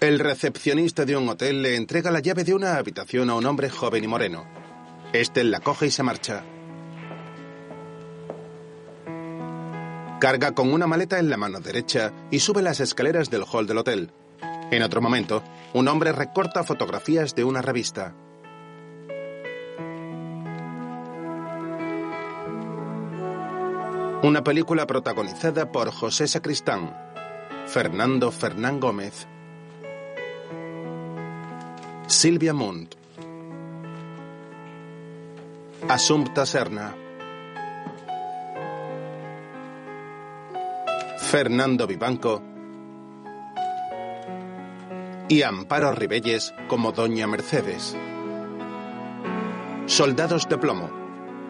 El recepcionista de un hotel le entrega la llave de una habitación a un hombre joven y moreno. Este la coge y se marcha. Carga con una maleta en la mano derecha y sube las escaleras del hall del hotel. En otro momento, un hombre recorta fotografías de una revista. Una película protagonizada por José Sacristán, Fernando Fernán Gómez, Silvia Munt, Asumpta Serna, Fernando Vivanco y Amparo Ribelles como Doña Mercedes. Soldados de Plomo,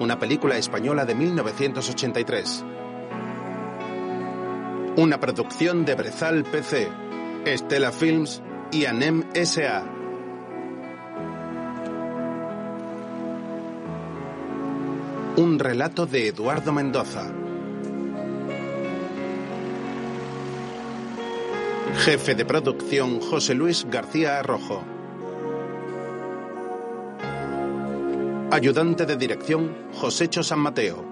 una película española de 1983. Una producción de Brezal PC, Estela Films y Anem SA. Un relato de Eduardo Mendoza. Jefe de producción José Luis García Arrojo. Ayudante de dirección Josécho San Mateo.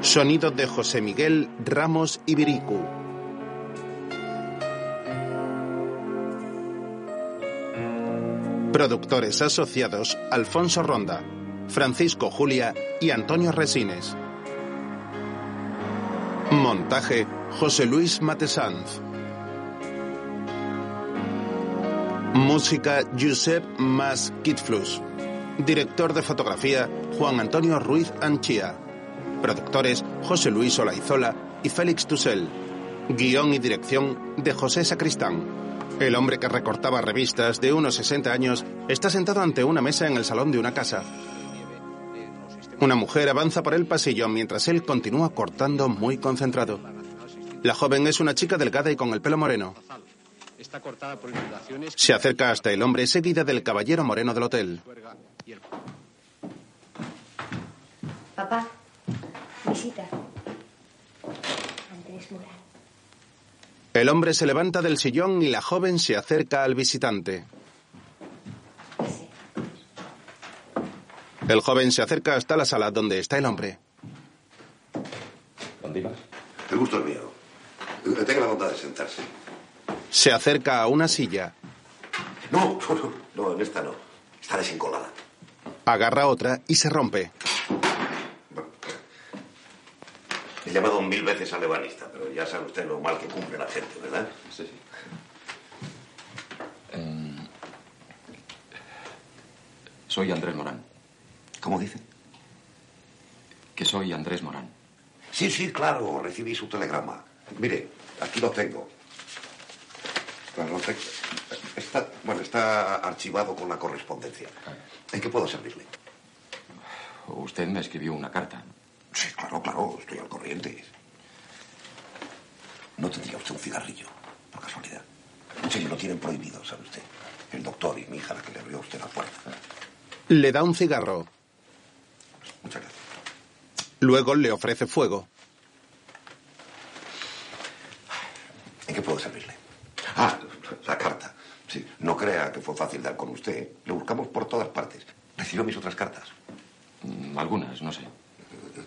Sonido de José Miguel Ramos Ibiricu. Productores asociados Alfonso Ronda, Francisco Julia y Antonio Resines. Montaje José Luis Matesanz. Música Josep Mas Kitflus. Director de fotografía Juan Antonio Ruiz Anchía. Productores José Luis Olaizola y Félix Tusell. Guión y dirección de José Sacristán. El hombre que recortaba revistas de unos 60 años está sentado ante una mesa en el salón de una casa. Una mujer avanza por el pasillo mientras él continúa cortando muy concentrado. La joven es una chica delgada y con el pelo moreno. Se acerca hasta el hombre seguida del caballero moreno del hotel. Papá, visita. Andrés Morán. El hombre se levanta del sillón y la joven se acerca al visitante. El joven se acerca hasta la sala donde está el hombre. ¿Dónde ibas? El gusto es mío. Tenga la bondad de sentarse. Se acerca a una silla. No, no, no, no, en esta no. Está desencolada. Agarra otra y se rompe. He llamado mil veces al ebanista, pero ya sabe usted lo mal que cumple la gente, ¿verdad? Sí, sí. Eh, soy Andrés Morán. ¿Cómo dice? Que soy Andrés Morán. Sí, sí, claro, recibí su telegrama. Mire, aquí lo tengo. Bueno, está archivado con la correspondencia. ¿En qué puedo servirle? Usted me escribió una carta. Sí, claro, claro, estoy al corriente. ¿No tendría usted un cigarrillo, por casualidad? Sí, lo tienen prohibido, ¿sabe usted? El doctor y mi hija la que le abrió a usted la puerta. Le da un cigarro. Muchas gracias. Luego le ofrece fuego. ¿En qué puedo servirle? Ah, la carta. Sí, no crea que fue fácil dar con usted. Lo buscamos por todas partes. ¿Recibió mis otras cartas? Mm, Algunas, no sé.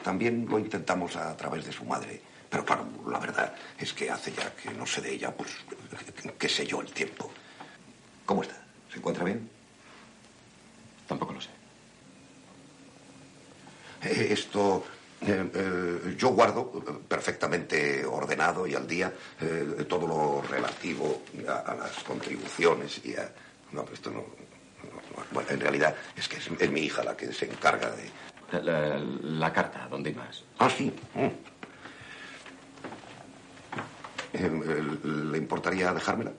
También lo intentamos a través de su madre. Pero claro, la verdad es que hace ya que no sé de ella, pues, qué sé yo, el tiempo. ¿Cómo está? ¿Se encuentra bien? Tampoco lo sé. Eh, Esto, eh, eh, yo guardo perfectamente ordenado y al día todo lo relativo a, a las contribuciones y a... No, pero esto no, no- no- Bueno, en realidad es que es, es mi hija la que se encarga de... La, la- la carta, ¿dónde ibas? Ah, sí. Mm. Eh, eh, ¿Le importaría dejármela?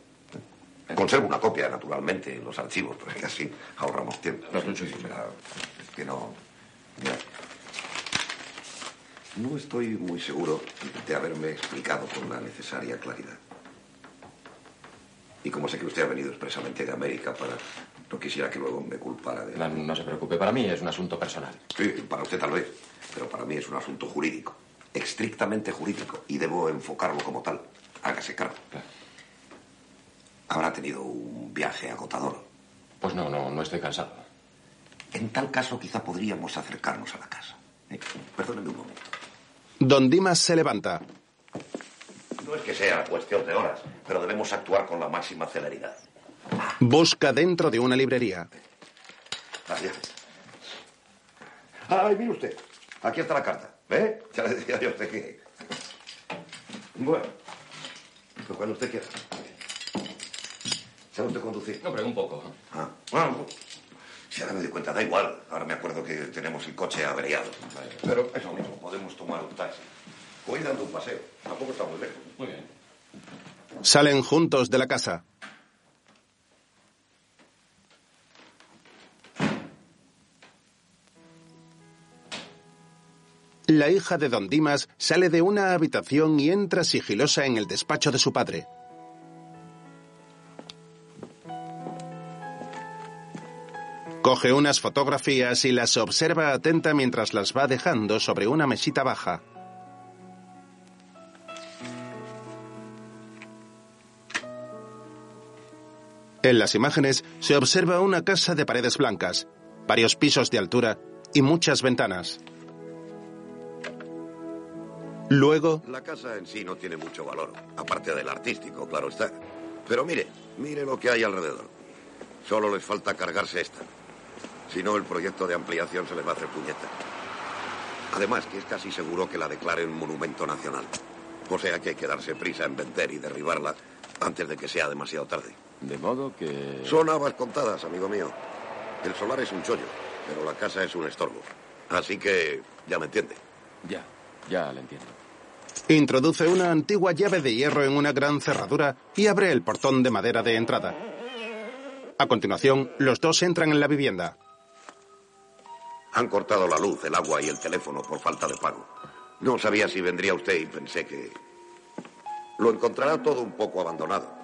Conservo una copia, naturalmente, en los archivos, porque así ahorramos tiempo. No, sí, sí, sí. Mira, es que no... mira. No estoy muy seguro de haberme explicado con la necesaria claridad. Y como sé que usted ha venido expresamente de América para... No quisiera que luego me culpara de... No, no se preocupe, para mí es un asunto personal. Sí, para usted tal vez, pero para mí es un asunto jurídico. estrictamente jurídico y debo enfocarlo como tal. Hágase cargo. Habrá tenido un viaje agotador. Pues no, no, no estoy cansado. En tal caso, quizá podríamos acercarnos a la casa. Eh, perdóneme un momento. Don Dimas se levanta. No es que sea cuestión de horas, pero debemos actuar con la máxima celeridad. Busca dentro de una librería. Gracias. Ay, mire usted. Aquí está la carta. ¿Ve? Ya le decía yo a usted que... Bueno. Pues cuando usted quiera. ¿Sabe usted conducir? No, pero un poco. Ah, bueno. Si ahora me doy cuenta, da igual. Ahora me acuerdo que tenemos el coche averiado. Pero eso mismo, podemos tomar un taxi. Voy dando un paseo. Tampoco está muy lejos. Muy bien. Salen juntos de la casa. La hija de Don Dimas sale de una habitación y entra sigilosa en el despacho de su padre. Coge unas fotografías y las observa atenta mientras las va dejando sobre una mesita baja. En las imágenes se observa una casa de paredes blancas, varios pisos de altura y muchas ventanas. Luego, La casa en sí no tiene mucho valor, aparte del artístico, claro está. Pero mire, mire lo que hay alrededor. Solo les falta cargarse esta. Si no, el proyecto de ampliación se les va a hacer puñeta. Además, que es casi seguro que la declaren monumento nacional. O sea que hay que darse prisa en vender y derribarla antes de que sea demasiado tarde. De modo que... Son habas contadas, amigo mío. El solar es un chollo, pero la casa es un estorbo. Así que ya me entiende. Ya, ya le entiendo. Introduce una antigua llave de hierro en una gran cerradura y abre el portón de madera de entrada. A continuación, los dos entran en la vivienda. Han cortado la luz, el agua y el teléfono por falta de pago. No sabía si vendría usted y pensé que... Lo encontrará todo un poco abandonado.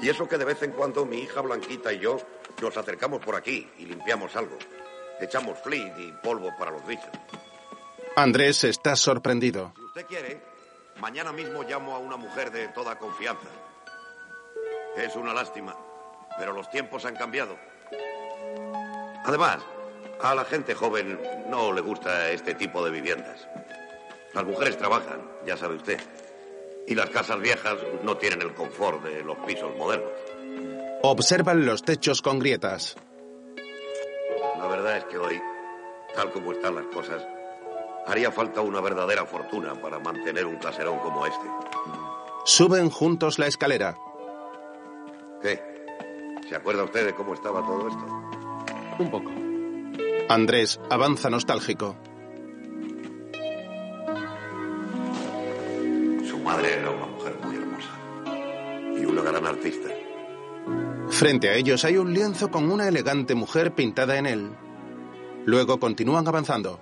Y eso que de vez en cuando mi hija Blanquita y yo nos acercamos por aquí y limpiamos algo. Echamos fleet y polvo para los bichos. Andrés está sorprendido. Si usted quiere, mañana mismo llamo a una mujer de toda confianza. Es una lástima, pero los tiempos han cambiado. Además, a la gente joven no le gusta este tipo de viviendas. Las mujeres trabajan, ya sabe usted. Y las casas viejas no tienen el confort de los pisos modernos. Observan los techos con grietas. La verdad es que hoy, tal como están las cosas, haría falta una verdadera fortuna para mantener un caserón como este. Suben juntos la escalera. ¿Qué? ¿Se acuerda usted de cómo estaba todo esto? Un poco. Andrés avanza nostálgico. Su madre era una mujer muy hermosa y una gran artista. Frente a ellos hay un lienzo con una elegante mujer pintada en él. Luego continúan avanzando.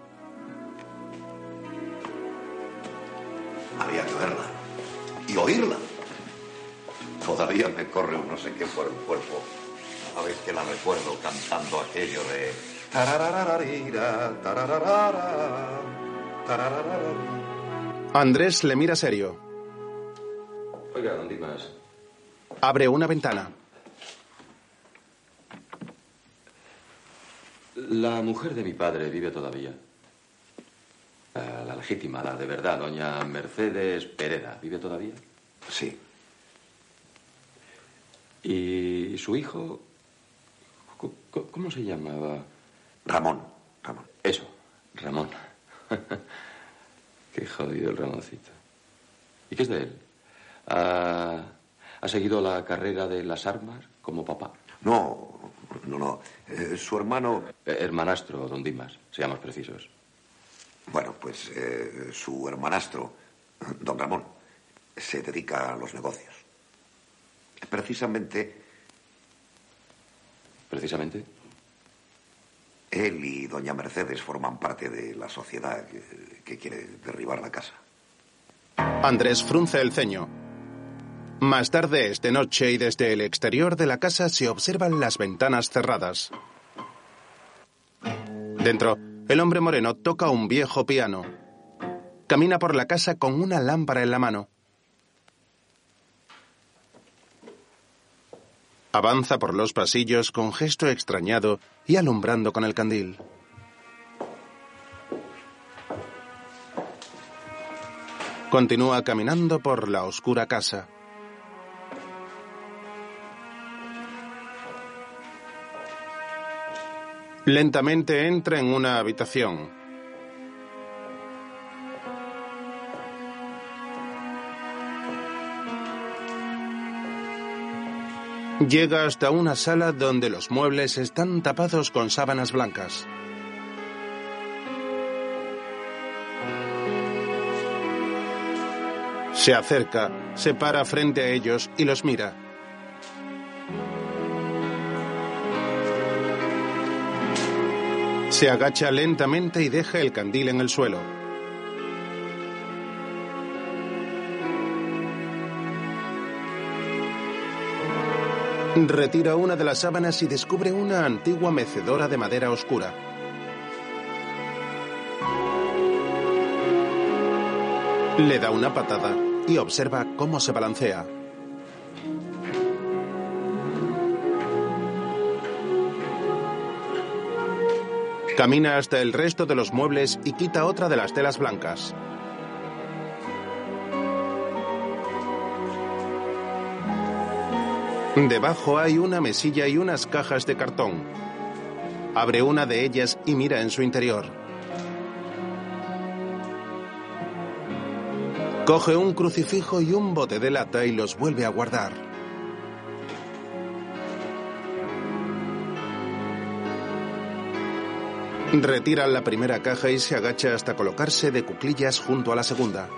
Oírla. Todavía me corre un no sé qué por el cuerpo a vez que la recuerdo cantando aquello de... Andrés le mira serio. Oiga, don Dimas, Abre una ventana. la mujer de mi padre vive todavía. La, la legítima, la de verdad, doña Mercedes Pereda, ¿vive todavía? Sí, ¿Y su hijo? ¿Cómo se llamaba? Ramón, Ramón. Eso, Ramón. Qué jodido el Ramoncito. ¿Y qué es de él? ¿Ha, ha seguido la carrera de las armas como papá? No, no, no. Eh, su hermano, Eh, hermanastro, don Dimas, seamos precisos. bueno, pues eh, su hermanastro, don Ramón, se dedica a los negocios. Precisamente ¿Precisamente? él y doña Mercedes forman parte de la sociedad que, que quiere derribar la casa. Andrés frunce el ceño. Más tarde es de noche y desde el exterior de la casa se observan las ventanas cerradas. Dentro, el hombre moreno toca un viejo piano. Camina por la casa con una lámpara en la mano. Avanza por los pasillos con gesto extrañado y alumbrando con el candil. Continúa caminando por la oscura casa. Lentamente entra en una habitación. Llega hasta una sala donde los muebles están tapados con sábanas blancas. Se acerca, se para frente a ellos y los mira. Se agacha lentamente y deja el candil en el suelo. Retira una de las sábanas y descubre una antigua mecedora de madera oscura. Le da una patada y observa cómo se balancea. Camina hasta el resto de los muebles y quita otra de las telas blancas. Debajo hay una mesilla y unas cajas de cartón. Abre una de ellas y mira en su interior. Coge un crucifijo y un bote de lata y los vuelve a guardar. Retira la primera caja y se agacha hasta colocarse de cuclillas junto a la segunda.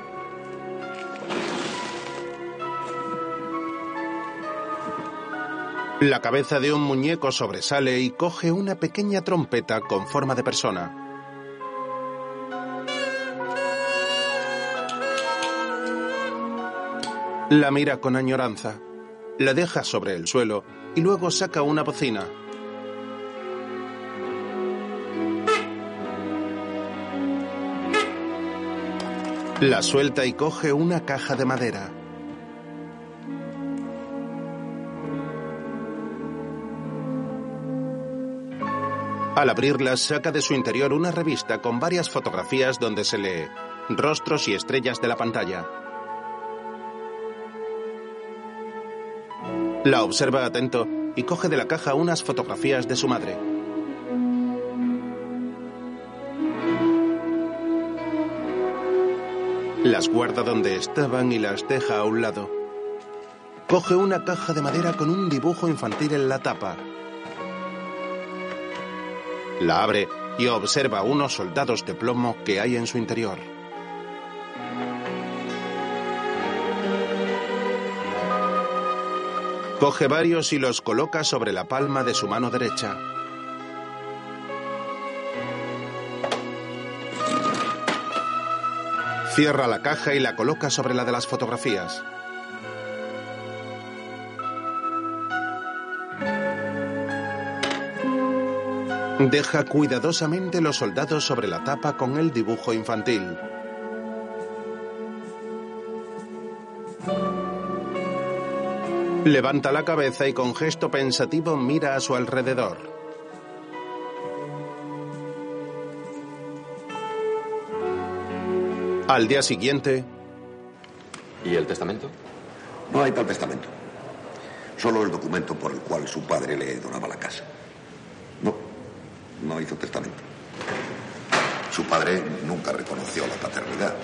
La cabeza de un muñeco sobresale y coge una pequeña trompeta con forma de persona. La mira con añoranza, la deja sobre el suelo y luego saca una bocina. La suelta y coge una caja de madera. Al abrirla, saca de su interior una revista con varias fotografías donde se lee rostros y estrellas de la pantalla. La observa atento y coge de la caja unas fotografías de su madre. Las guarda donde estaban y las deja a un lado. Coge una caja de madera con un dibujo infantil en la tapa. La abre y observa unos soldados de plomo que hay en su interior. Coge varios y los coloca sobre la palma de su mano derecha. Cierra la caja y la coloca sobre la de las fotografías. Deja cuidadosamente los soldados sobre la tapa con el dibujo infantil. Levanta la cabeza y con gesto pensativo mira a su alrededor. Al día siguiente... ¿Y el testamento? No hay tal testamento. Solo el documento por el cual su padre le donaba la casa. No, no hizo testamento. Su padre nunca reconoció la paternidad.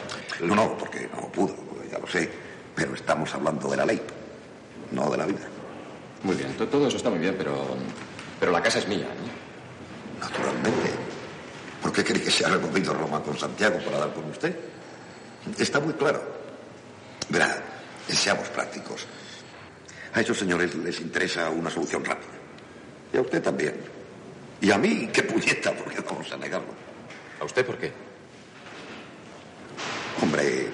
No, no, porque no pudo, ya lo sé. Pero estamos hablando de la ley, no de la vida. Muy bien, to- todo eso está muy bien, pero. Pero la casa es mía. ¿eh? Naturalmente. ¿Por qué cree que se ha removido Roma con Santiago para dar con usted? Está muy claro. Verá, seamos prácticos. A esos señores les interesa una solución rápida. Y a usted también. Y a mí, qué puñeta, porque vamos a negarlo. ¿A usted por qué? Hombre,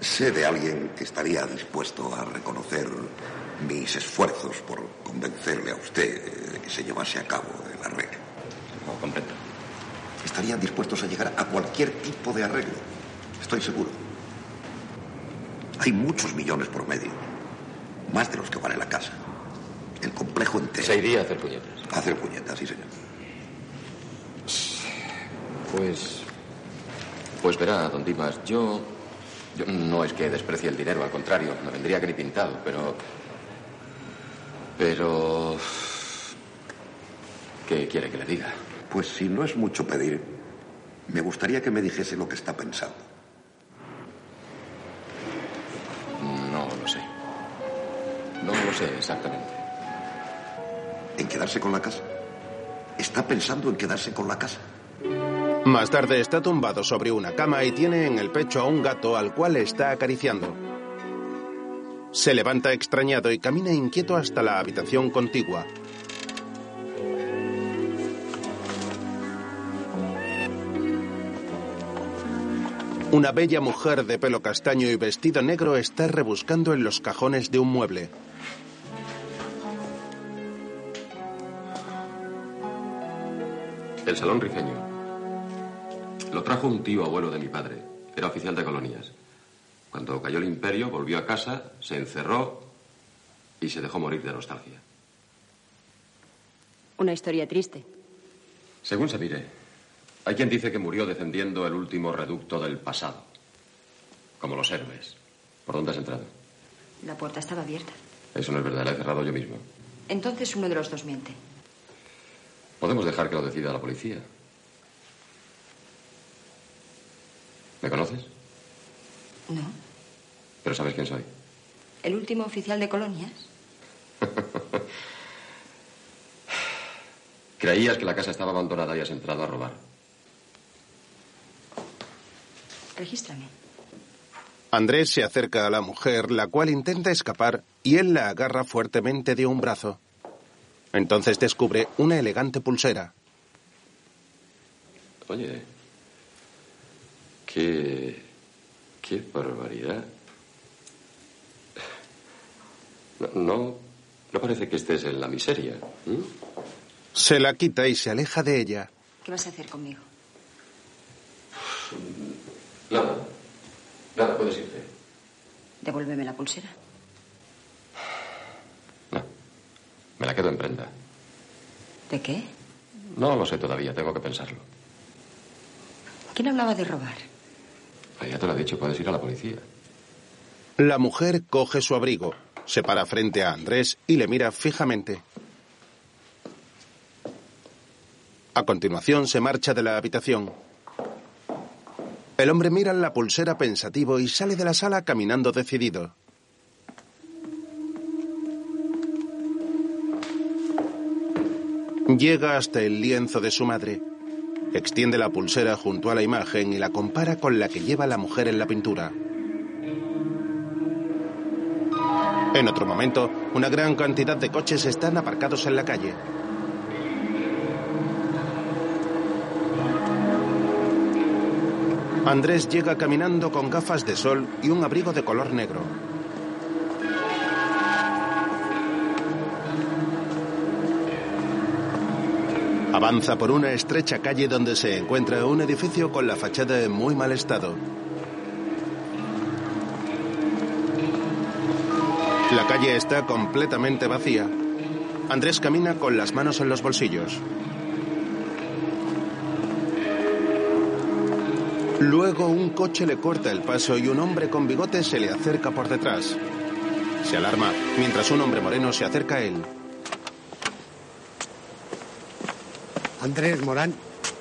sé de alguien que estaría dispuesto a reconocer mis esfuerzos por convencerle a usted de que se llevase a cabo el arreglo. No comprendo. Estarían dispuestos a llegar a cualquier tipo de arreglo. Estoy seguro. Hay muchos millones por medio. Más de los que vale la casa. El complejo entero. Se iría a hacer puñetas. A hacer puñetas, sí, señor. Pues. Pues verá, don Dimas, yo. Yo no es que desprecie el dinero, al contrario, no vendría que ni pintado, pero. Pero. ¿Qué quiere que le diga? Pues si no es mucho pedir, me gustaría que me dijese lo que está pensando. No lo sé. No lo sé exactamente. ¿En quedarse con la casa? ¿Está pensando en quedarse con la casa? Más tarde está tumbado sobre una cama y tiene en el pecho a un gato al cual está acariciando. Se levanta extrañado y camina inquieto hasta la habitación contigua. Una bella mujer de pelo castaño y vestido negro está rebuscando en los cajones de un mueble. El salón rifeño. Lo trajo un tío abuelo de mi padre. Era oficial de colonias. Cuando cayó el imperio, volvió a casa, se encerró y se dejó morir de nostalgia. Una historia triste. Según se mire, hay quien dice que murió defendiendo el último reducto del pasado. Como los héroes. ¿Por dónde has entrado? La puerta estaba abierta. Eso no es verdad, la he cerrado yo mismo. Entonces uno de los dos miente. Podemos dejar que lo decida la policía. ¿Me conoces? No. Pero sabes quién soy. ¿El último oficial de colonias? Creías que la casa estaba abandonada y has entrado a robar. Regístrame. Andrés se acerca a la mujer, la cual intenta escapar, y él la agarra fuertemente de un brazo. Entonces descubre una elegante pulsera. Oye, qué. qué barbaridad. No, no, no parece que estés en la miseria. ¿m? Se la quita y se aleja de ella. ¿Qué vas a hacer conmigo? Nada. Nada, puedes irte. Devuélveme la pulsera. Me la quedo en prenda. ¿De qué? No lo sé todavía, tengo que pensarlo. ¿Quién hablaba de robar? Ah, Ya te lo he dicho, puedes ir a la policía. La mujer coge su abrigo, se para frente a Andrés y le mira fijamente. A continuación se marcha de la habitación. El hombre mira la pulsera pensativo y sale de la sala caminando decidido. Llega hasta el lienzo de su madre. Extiende la pulsera junto a la imagen y la compara con la que lleva la mujer en la pintura. En otro momento, una gran cantidad de coches están aparcados en la calle. Andrés llega caminando con gafas de sol y un abrigo de color negro. Avanza por una estrecha calle donde se encuentra un edificio con la fachada en muy mal estado. La calle está completamente vacía. Andrés camina con las manos en los bolsillos. Luego un coche le corta el paso y un hombre con bigote se le acerca por detrás. Se alarma mientras un hombre moreno se acerca a él. Andrés Morán,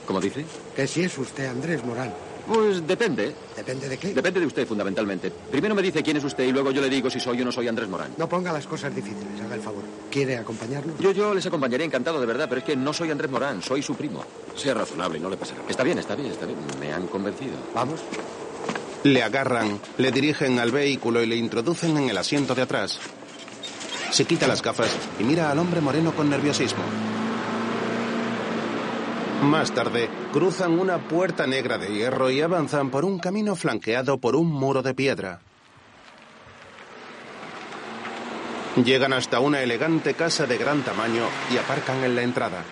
¿Cómo dice? que si es usted Andrés Morán. Pues depende. ¿Depende de qué? Depende de usted, fundamentalmente. Primero me dice quién es usted y luego yo le digo si soy o no soy Andrés Morán. No ponga las cosas difíciles, haga el favor. ¿Quiere acompañarnos? Yo, yo les acompañaré encantado, de verdad, pero es que no soy Andrés Morán, soy su primo. Sea razonable y no le pasará nada. Está bien, está bien, está bien. Me han convencido. Vamos. Le agarran, le dirigen al vehículo y le introducen en el asiento de atrás. Se quita las gafas y mira al hombre moreno con nerviosismo. Más tarde, cruzan una puerta negra de hierro y avanzan por un camino flanqueado por un muro de piedra. Llegan hasta una elegante casa de gran tamaño y aparcan en la entrada.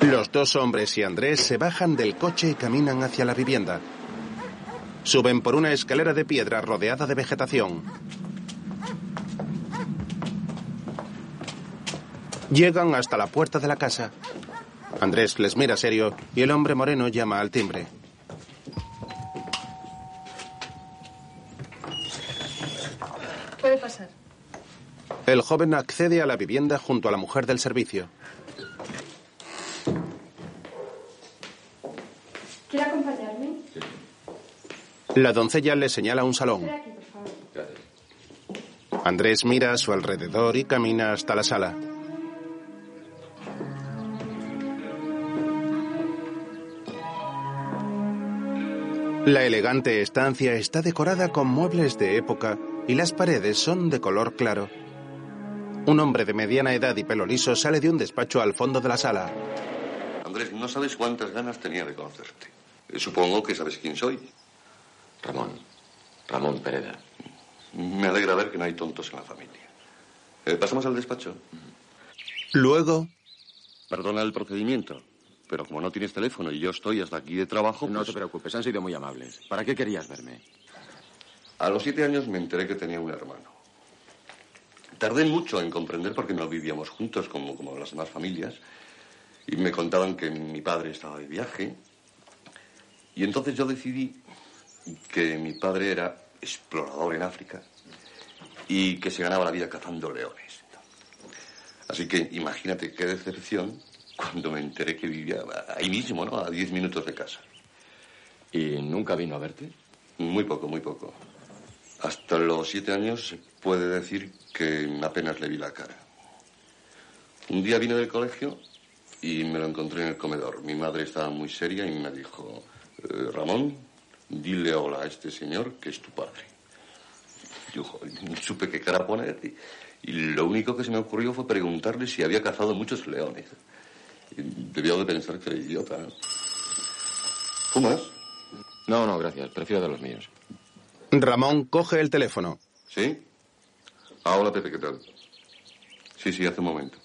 Los dos hombres y Andrés se bajan del coche y caminan hacia la vivienda. Suben por una escalera de piedra rodeada de vegetación. Llegan hasta la puerta de la casa. Andrés les mira serio y el hombre moreno llama al timbre. Puede pasar. El joven accede a la vivienda junto a la mujer del servicio. ¿Quiere acompañarme? La doncella le señala un salón. Andrés mira a su alrededor y camina hasta la sala. La elegante estancia está decorada con muebles de época y las paredes son de color claro. Un hombre de mediana edad y pelo liso sale de un despacho al fondo de la sala. Andrés, no sabes cuántas ganas tenía de conocerte. Eh, Supongo que sabes quién soy. Ramón. Ramón Pereda. Me alegra ver que no hay tontos en la familia. Eh, ¿Pasamos al despacho? Luego, Perdona el procedimiento, pero como no tienes teléfono y yo estoy hasta aquí de trabajo... No pues- te preocupes, han sido muy amables. ¿Para qué querías verme? A los siete años me enteré que tenía un hermano. Tardé mucho en comprender por qué no vivíamos juntos como, como las demás familias. Y me contaban que mi padre estaba de viaje. Y entonces yo decidí que mi padre era explorador en África y que se ganaba la vida cazando leones. Así que imagínate qué decepción cuando me enteré que vivía ahí mismo, ¿no? A diez minutos de casa. ¿Y nunca vino a verte? Muy poco, muy poco. Hasta los siete años se puede decir que apenas le vi la cara. Un día vine del colegio y me lo encontré en el comedor. Mi madre estaba muy seria y me dijo, "Eh, Ramón, dile hola a este señor que es tu padre. Yo supe qué cara poner y, y lo único que se me ocurrió fue preguntarle si había cazado muchos leones. Debió de pensar que era idiota. ¿no? ¿Fumas? No, no, gracias. Prefiero de los míos. Ramón coge el teléfono. ¿Sí? Ah, hola Pepe, ¿qué tal? Sí, sí, hace un momento.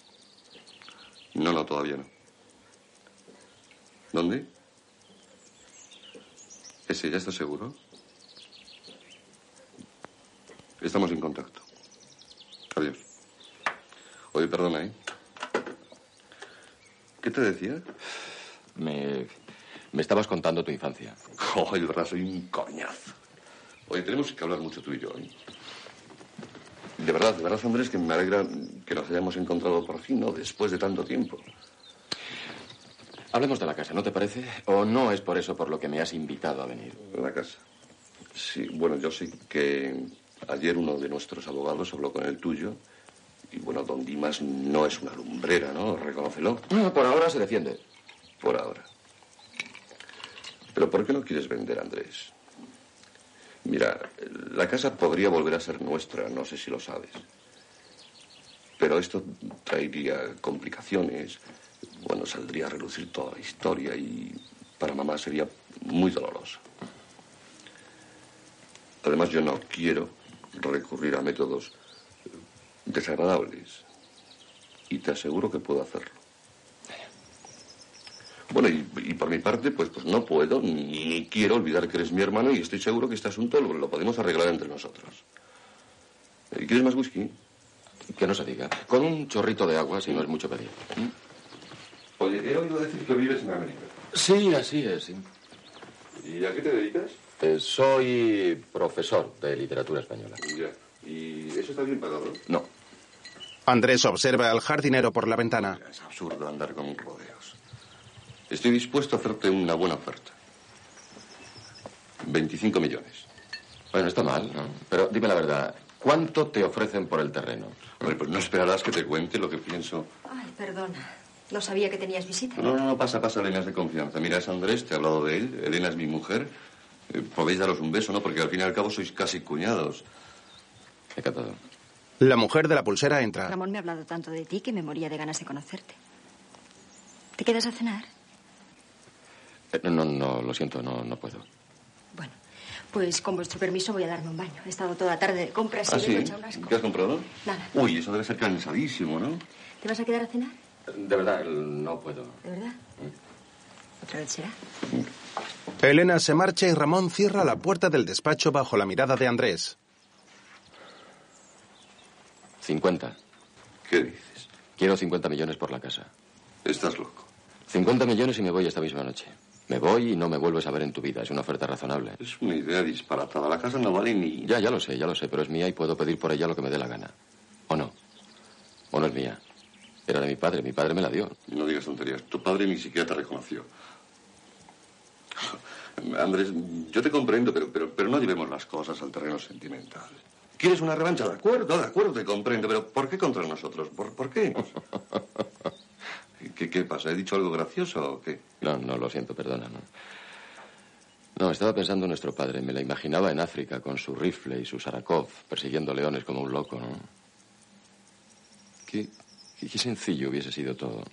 No, no, todavía no. ¿Dónde? ¿Ese ya está seguro? Estamos en contacto. Adiós. Oye, perdona, ¿eh? ¿Qué te decía? Me, me estabas contando tu infancia. Joder, de verdad, soy un coñazo. Oye, tenemos que hablar mucho tú y yo, ¿eh? De verdad, de verdad, Andrés, que me alegra que nos hayamos encontrado por fin, ¿no? Después de tanto tiempo. Hablemos de la casa, ¿no te parece? ¿O no es por eso por lo que me has invitado a venir? En la casa. Sí, bueno, yo sé que ayer uno de nuestros abogados habló con el tuyo. Y bueno, don Dimas no es una lumbrera, ¿no? Reconócelo. No, por ahora se defiende. Por ahora. Pero ¿por qué no quieres vender, Andrés? Mira, la casa podría volver a ser nuestra, no sé si lo sabes. Pero esto traería complicaciones. Bueno, saldría a relucir toda la historia y para mamá sería muy doloroso. Además, yo no quiero recurrir a métodos desagradables. Y te aseguro que puedo hacerlo. Bueno, y, y por mi parte, pues, pues no puedo ni, quiero olvidar que eres mi hermano y estoy seguro que este asunto lo, lo podemos arreglar entre nosotros. Eh, ¿Quieres más whisky? Que no se diga. Con un chorrito de agua, si no es mucho pedir. Oye, he oído decir que vives en América. Sí, así es, sí. ¿Y a qué te dedicas? Eh, soy profesor de literatura española. Ya. ¿Y eso está bien pagado? No. Andrés observa al jardinero por la ventana. Es absurdo andar con rodeos. Estoy dispuesto a hacerte una buena oferta. 25 millones. Bueno, está mal, ¿no? Pero dime la verdad, ¿cuánto te ofrecen por el terreno? Hombre, pues no esperarás que te cuente lo que pienso. Ay, perdona. No sabía que tenías visita. No, no, no, pasa, pasa, Elena, es de confianza. Mira, es Andrés, te he hablado de él. Elena es mi mujer. Eh, podéis daros un beso, ¿no? Porque al fin y al cabo sois casi cuñados. Encantado. La mujer de la pulsera entra. Ramón me ha hablado tanto de ti que me moría de ganas de conocerte. ¿Te quedas a cenar? Eh, No, no, lo siento, no, no puedo. Bueno, pues con vuestro permiso voy a darme un baño. He estado toda la tarde de compras y ¿Ah, sí? hecha un asco. ¿Qué has comprado? Nada. Uy, eso debe ser cansadísimo, ¿no? ¿Te vas a quedar a cenar? De verdad, no puedo. ¿De verdad? ¿Otra vez será? Elena se marcha y Ramón cierra la puerta del despacho bajo la mirada de Andrés. 50. ¿Qué dices? Quiero 50 millones por la casa. Estás loco. 50 millones y me voy esta misma noche. Me voy y no me vuelves a ver en tu vida. Es una oferta razonable. Es una idea disparatada. La casa no vale ni... Ya, ya lo sé, ya lo sé, pero es mía y puedo pedir por ella lo que me dé la gana. ¿O no? ¿O no es mía? Era de mi padre, mi padre me la dio. No digas tonterías. Tu padre ni siquiera te reconoció. Andrés, yo te comprendo, pero, pero, pero no llevemos las cosas al terreno sentimental. ¿Quieres una revancha? De acuerdo, de acuerdo, te comprendo. Pero ¿por qué contra nosotros? ¿Por, por qué? ¿Qué, ¿Qué pasa? ¿He dicho algo gracioso o qué? No, no, lo siento, perdona, no. No, estaba pensando en nuestro padre. Me la imaginaba en África con su rifle y su Sarakov, persiguiendo leones como un loco, ¿no? Qué, qué, qué sencillo hubiese sido todo.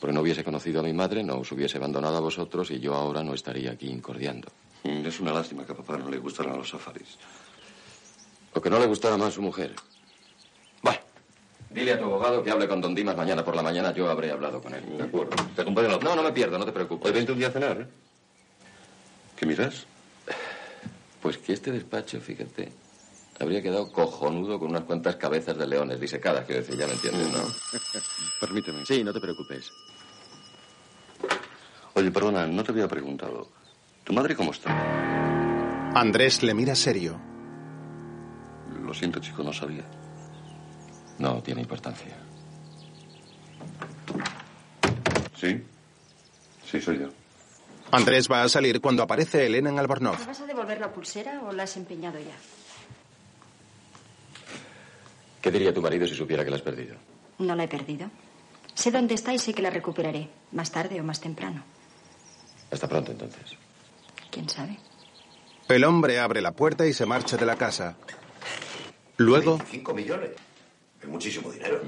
Porque no hubiese conocido a mi madre, no os hubiese abandonado a vosotros y yo ahora no estaría aquí incordiando. Mm, Es una lástima que a papá no le gustaran los safaris. O que no le gustara más su mujer. Bueno, dile a tu abogado que hable con Don Dimas mañana por la mañana. Yo habré hablado con él. De acuerdo. ¿Te acompaño a la No, no me pierdo, no te Pues preocupes. vente un día a cenar, ¿eh? ¿Qué miras? Pues que este despacho, fíjate, habría quedado cojonudo con unas cuantas cabezas de leones disecadas, quiero decir, ya me entiendes, ¿no? Permíteme. Sí, no te preocupes. Oye, perdona, no te había preguntado. ¿Tu madre cómo está? Andrés le mira serio. Lo siento, chico, no sabía. No tiene importancia. ¿Sí? Sí, soy yo. Andrés va a salir cuando aparece Elena en Albornoz. ¿Me vas a devolver la pulsera o la has empeñado ya? ¿Qué diría tu marido si supiera que la has perdido? No la he perdido. Sé dónde está y sé que la recuperaré, más tarde o más temprano. Hasta pronto, entonces. ¿Quién sabe? El hombre abre la puerta y se marcha de la casa. Luego, 25 millones. Es muchísimo dinero.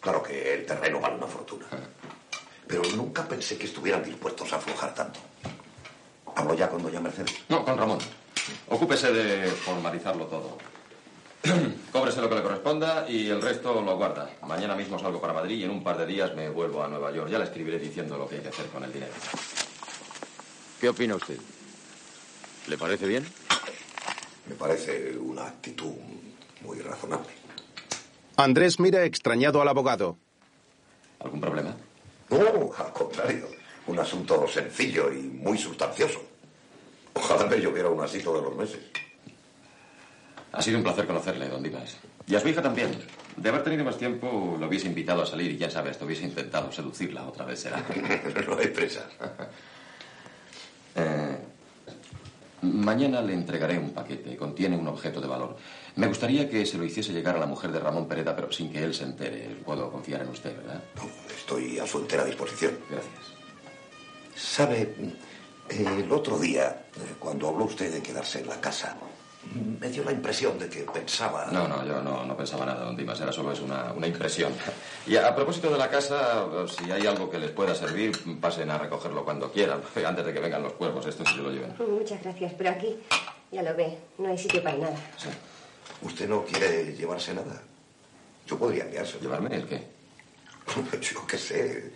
Claro que el terreno vale una fortuna. Pero nunca pensé que estuvieran dispuestos a aflojar tanto. Hablo ya con doña Mercedes. No, con Ramón. Ocúpese de formalizarlo todo. Cóbrese lo que le corresponda y el resto lo guarda. Mañana mismo salgo para Madrid y en un par de días me vuelvo a Nueva York. Ya le escribiré diciendo lo que hay que hacer con el dinero. ¿Qué opina usted? ¿Le parece bien? Me parece una actitud muy razonable. Andrés mira extrañado al abogado. ¿Algún problema? No, al contrario. Un asunto sencillo y muy sustancioso. Ojalá me lloviera un así todos los meses. Ha sido un placer conocerle, don Dimas. Y a su hija también. De haber tenido más tiempo, lo hubiese invitado a salir y quién sabe, hasta hubiese intentado seducirla otra vez, será. no hay prisa. Eh, mañana le entregaré un paquete. Contiene un objeto de valor. Me gustaría que se lo hiciese llegar a la mujer de Ramón Pereda, pero sin que él se entere. Puedo confiar en usted, ¿verdad? No, estoy a su entera disposición. Gracias. Sabe, el otro día, eh, cuando habló usted de quedarse en la casa, me dio la impresión de que pensaba... No, no, yo no, no pensaba nada, don Dimas. Era solo es una, una impresión. Y a, a propósito de la casa, si hay algo que les pueda servir, pasen a recogerlo cuando quieran, antes de que vengan los cuervos. Esto sí se lo lleven. Muchas gracias, pero aquí ya lo ve, no hay sitio para nada. Sí. ¿Usted no quiere llevarse nada? Yo podría enviárselo. ¿Llevarme el qué? Yo qué sé,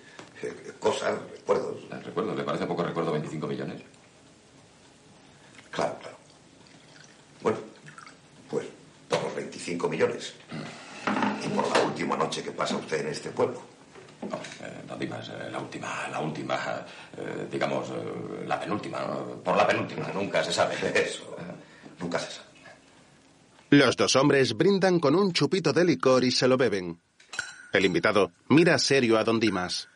cosas, recuerdos. El recuerdo. ¿Le parece poco recuerdo 25 millones? Claro, claro. Bueno, pues por los 25 millones. Y por la última noche que pasa usted en este pueblo. No, eh, don Dimas, eh, la última, la última, eh, digamos, la penúltima, ¿no? Por la penúltima, nunca se sabe. Eso, nunca se sabe. Los dos hombres brindan con un chupito de licor y se lo beben. El invitado mira serio a don Dimas.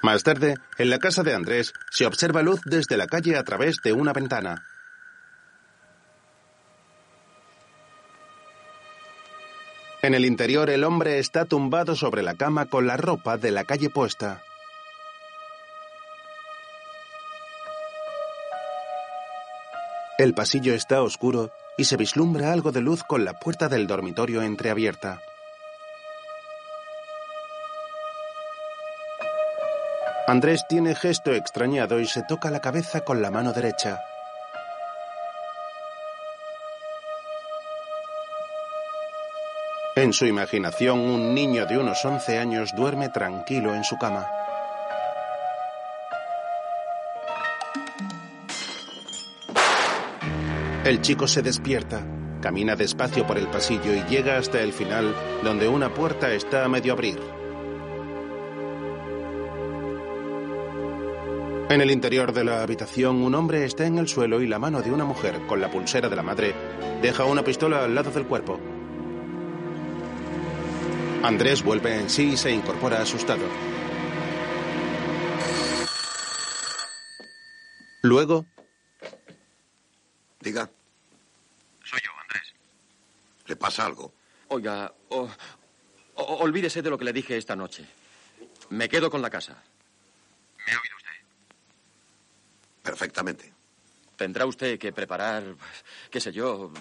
Más tarde, en la casa de Andrés, se observa luz desde la calle a través de una ventana. En el interior, el hombre está tumbado sobre la cama con la ropa de la calle puesta. El pasillo está oscuro y se vislumbra algo de luz con la puerta del dormitorio entreabierta. Andrés tiene gesto extrañado y se toca la cabeza con la mano derecha. En su imaginación, un niño de unos 11 años duerme tranquilo en su cama. El chico se despierta, camina despacio por el pasillo y llega hasta el final, donde una puerta está a medio abrir. En el interior de la habitación, un hombre está en el suelo y la mano de una mujer, con la pulsera de la madre, deja una pistola al lado del cuerpo. Andrés vuelve en sí y se incorpora asustado. Luego, Diga. ¿Le pasa algo? Oiga, o- o- olvídese de lo que le dije esta noche. Me quedo con la casa. ¿Me ha oído usted? Perfectamente. Tendrá usted que preparar, pues, qué sé yo,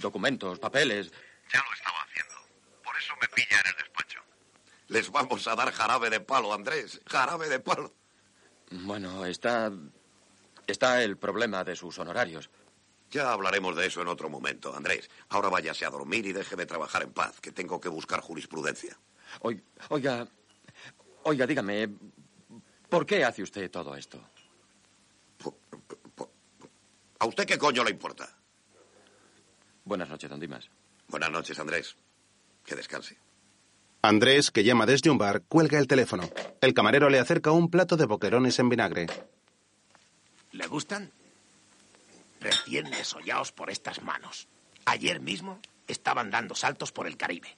documentos, papeles. Ya lo estaba haciendo. Por eso me pilla en el despacho. Les vamos a dar jarabe de palo, Andrés. Jarabe de palo. Bueno, está. Está el problema de sus honorarios. Ya hablaremos de eso en otro momento, Andrés. Ahora váyase a dormir y déjeme trabajar en paz, que tengo que buscar jurisprudencia. Oi- Oiga. Oiga, dígame. ¿Por qué hace usted todo esto? ¿A usted qué coño le importa? Buenas noches, don Dimas. Buenas noches, Andrés. Que descanse. Andrés, que llama desde un bar, cuelga el teléfono. El camarero le acerca un plato de boquerones en vinagre. ¿Le gustan? Recién desollados por estas manos. Ayer mismo estaban dando saltos por el Caribe.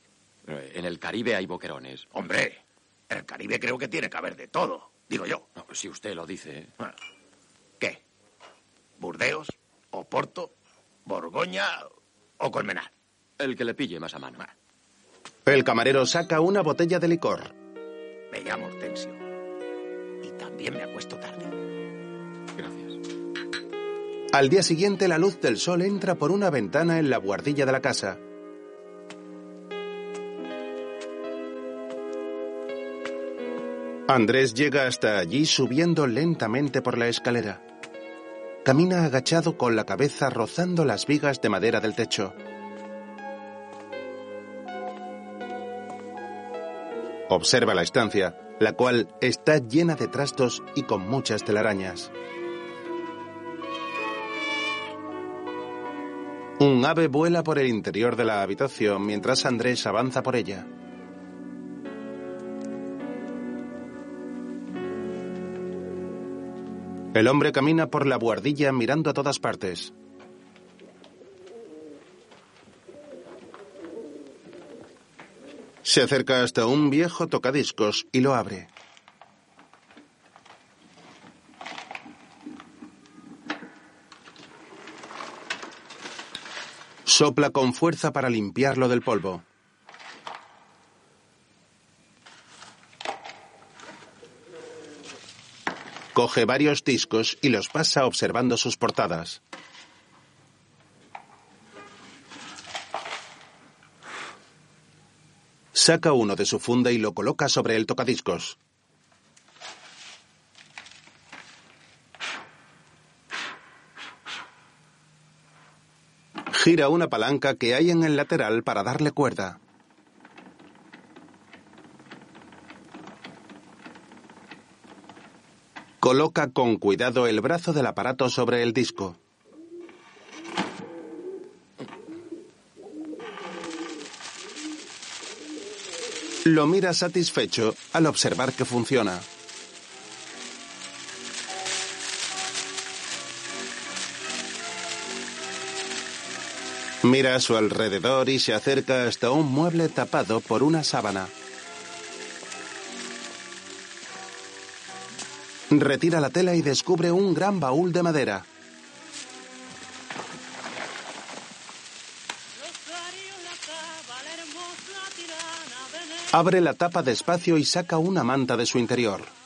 Eh, En el Caribe hay boquerones. Hombre, el Caribe creo que tiene que haber de todo, digo yo. No, si usted lo dice. Ah. ¿Qué? ¿Burdeos? ¿Oporto? ¿Borgoña? ¿O Colmenar? El que le pille más a mano. El camarero saca una botella de licor. Me llamo Hortensio. Y también me acuesto tarde. Al día siguiente, la luz del sol entra por una ventana en la buhardilla de la casa. Andrés llega hasta allí subiendo lentamente por la escalera. Camina agachado con la cabeza rozando las vigas de madera del techo. Observa la estancia, la cual está llena de trastos y con muchas telarañas. Un ave vuela por el interior de la habitación mientras Andrés avanza por ella. El hombre camina por la buhardilla mirando a todas partes. Se acerca hasta un viejo tocadiscos y lo abre. Sopla con fuerza para limpiarlo del polvo. Coge varios discos y los pasa observando sus portadas. Saca uno de su funda y lo coloca sobre el tocadiscos. Gira una palanca que hay en el lateral para darle cuerda. Coloca con cuidado el brazo del aparato sobre el disco. Lo mira satisfecho al observar que funciona. Mira a su alrededor y se acerca hasta un mueble tapado por una sábana. Retira la tela y descubre un gran baúl de madera. Abre la tapa despacio y saca una manta de su interior.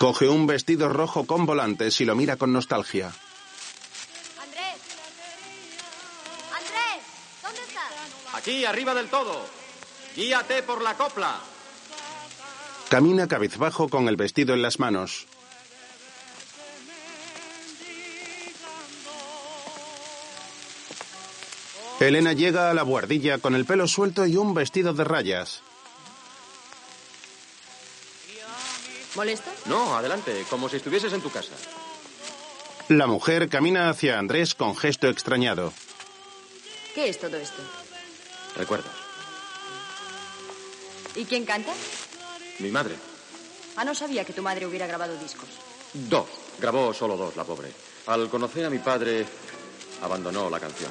Coge un vestido rojo con volantes y lo mira con nostalgia. Andrés. Andrés, ¿dónde estás? Aquí, arriba del todo. Guíate por la copla. Camina cabizbajo con el vestido en las manos. Elena llega a la buhardilla con el pelo suelto y un vestido de rayas. ¿Molesto? No, adelante, como si estuvieses en tu casa. La mujer camina hacia Andrés con gesto extrañado. ¿Qué es todo esto? Recuerdos. ¿Y quién canta? Mi madre. Ah, no sabía que tu madre hubiera grabado discos. Dos. Grabó solo dos, la pobre. Al conocer a mi padre, abandonó la canción.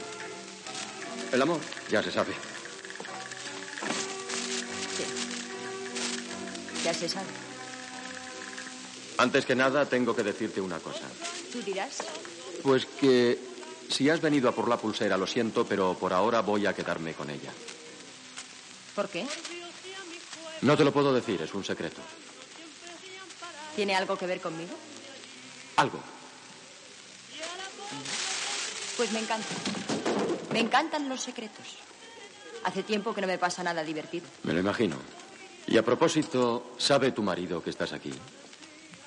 El amor, ya se sabe. Sí. Ya se sabe. Antes que nada, tengo que decirte una cosa. ¿Tú dirás? Pues que si has venido a por la pulsera, lo siento, pero por ahora voy a quedarme con ella. ¿Por qué? No te lo puedo decir, es un secreto. ¿Tiene algo que ver conmigo? Algo. Pues me encanta. Me encantan los secretos. Hace tiempo que no me pasa nada divertido. Me lo imagino. Y a propósito, ¿sabe tu marido que estás aquí?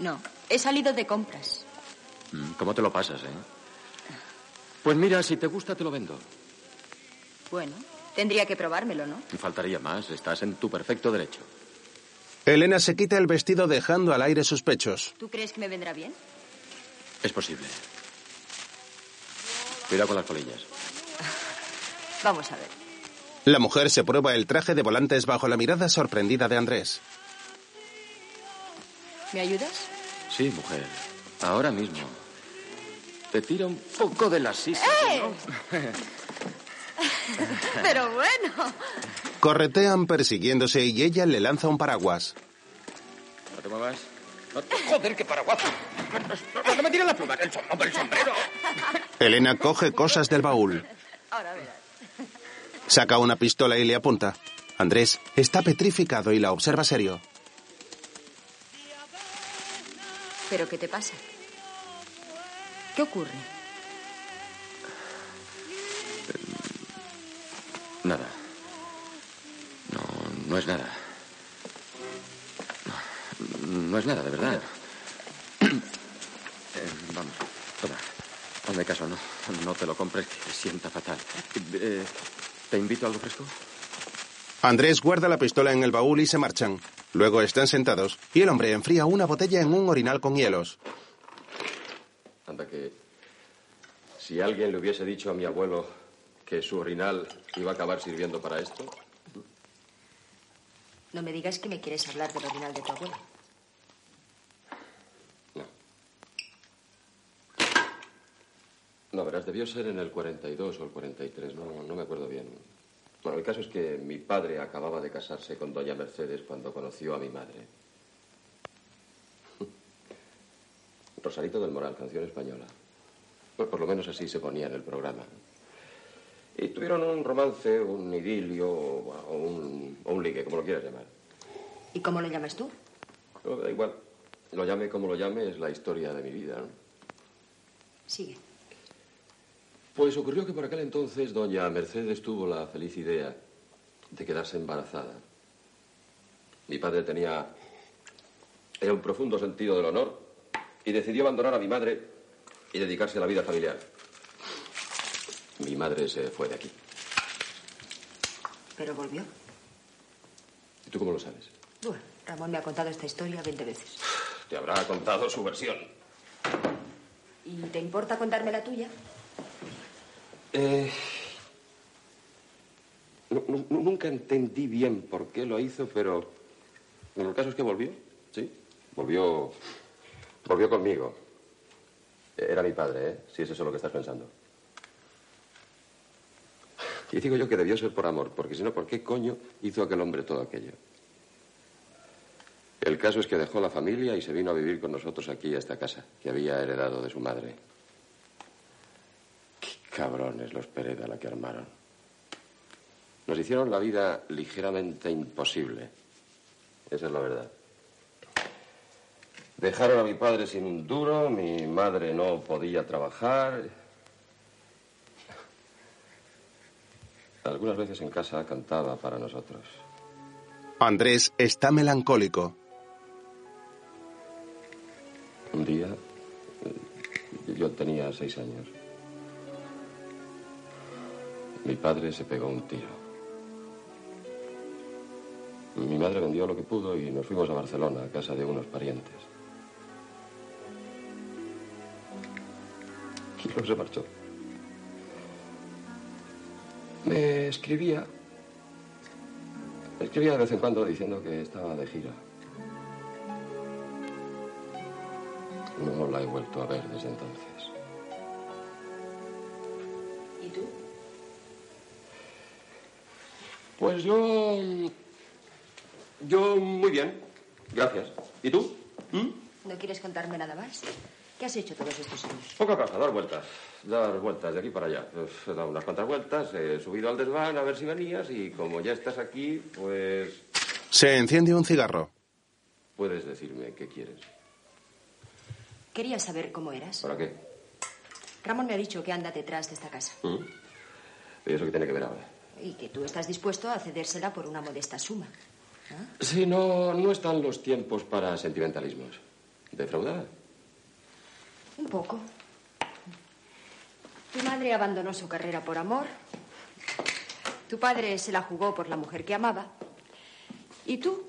No, he salido de compras. Mm, ¿Cómo te lo pasas, eh? Pues mira, si te gusta, te lo vendo. Bueno, tendría que probármelo, ¿no? Faltaría más, estás en tu perfecto derecho. Elena se quita el vestido dejando al aire sus pechos. ¿Tú crees que me vendrá bien? Es posible. Cuidado con las colillas. Vamos a ver. La mujer se prueba el traje de volantes bajo la mirada sorprendida de Andrés. ¿Me ayudas? Sí, mujer. Ahora mismo. Te tira un poco de la sisa. ¡Eh! Pero bueno. Corretean persiguiéndose y ella le lanza un paraguas. No te muevas. No te... Joder, qué paraguazo. No, no me tires la pluma, el, som- hombre, el sombrero. Elena coge cosas del baúl. Ahora verás. Saca una pistola y le apunta. Andrés está petrificado y la observa serio. ¿Pero qué te pasa? ¿Qué ocurre? Nada. No, no es nada. No, no es nada, de verdad. Eh, vamos, toma. Hazme caso, no. No te lo compres, que te sienta fatal. Eh, ¿Te invito a algo fresco? Andrés guarda la pistola en el baúl y se marchan. Luego están sentados y el hombre enfría una botella en un orinal con hielos. Anda que... Si alguien le hubiese dicho a mi abuelo que su orinal iba a acabar sirviendo para esto... No me digas que me quieres hablar del orinal de tu abuelo. No, verás, debió ser en el 42 o el 43, no, no me acuerdo bien. Bueno, el caso es que mi padre acababa de casarse con doña Mercedes cuando conoció a mi madre. Rosarito del Moral, canción española. Pues por lo menos así se ponía en el programa. Y tuvieron un romance, un idilio o, un, o un ligue, como lo quieras llamar. ¿Y cómo lo llamas tú? No, da igual. Lo llame como lo llame, es la historia de mi vida. ¿no? Sigue. Pues ocurrió que por aquel entonces doña Mercedes tuvo la feliz idea de quedarse embarazada. Mi padre tenía era un profundo sentido del honor y decidió abandonar a mi madre y dedicarse a la vida familiar. Mi madre se fue de aquí. Pero volvió. ¿Y tú cómo lo sabes? Bueno, Ramón me ha contado esta historia 20 veces. Te habrá contado su versión. ¿Y te importa contarme la tuya? Eh, nu- nu- nunca entendí bien por qué lo hizo, pero bueno, el caso es que volvió, sí. Volvió, volvió conmigo. Era mi padre, ¿eh? Si es eso lo que estás pensando. Y digo yo que debió ser por amor, porque si no, ¿por qué coño hizo aquel hombre todo aquello? El caso es que dejó la familia y se vino a vivir con nosotros aquí a esta casa, que había heredado de su madre. Cabrones los Pereda la que armaron. Nos hicieron la vida ligeramente imposible. Esa es la verdad. Dejaron a mi padre sin un duro, mi madre no podía trabajar. Algunas veces en casa cantaba para nosotros. Andrés está melancólico. Un día, eh, yo tenía seis años. Mi padre se pegó un tiro. Mi madre vendió lo que pudo y nos fuimos a Barcelona, a casa de unos parientes. Y luego se marchó. Me escribía. Me escribía de vez en cuando diciendo que estaba de gira. No la he vuelto a ver desde entonces. ¿Y tú? Pues yo. Yo muy bien. Gracias. ¿Y tú? ¿Mm? ¿No quieres contarme nada más? ¿Qué has hecho todos estos años? Poca cosa, dar vueltas. Dar vueltas de aquí para allá. Pues, he dado unas cuantas vueltas, he subido al desván a ver si venías y como ya estás aquí, pues. Se enciende un cigarro. Puedes decirme qué quieres. Quería saber cómo eras. ¿Para qué? Ramón me ha dicho que anda detrás de esta casa ¿Mm? ¿Y eso qué tiene que ver ahora? Y que tú estás dispuesto a cedérsela por una modesta suma. Sí, no, no están los tiempos para sentimentalismos. ¿Defraudada? Un poco. Tu madre abandonó su carrera por amor. Tu padre se la jugó por la mujer que amaba. Y tú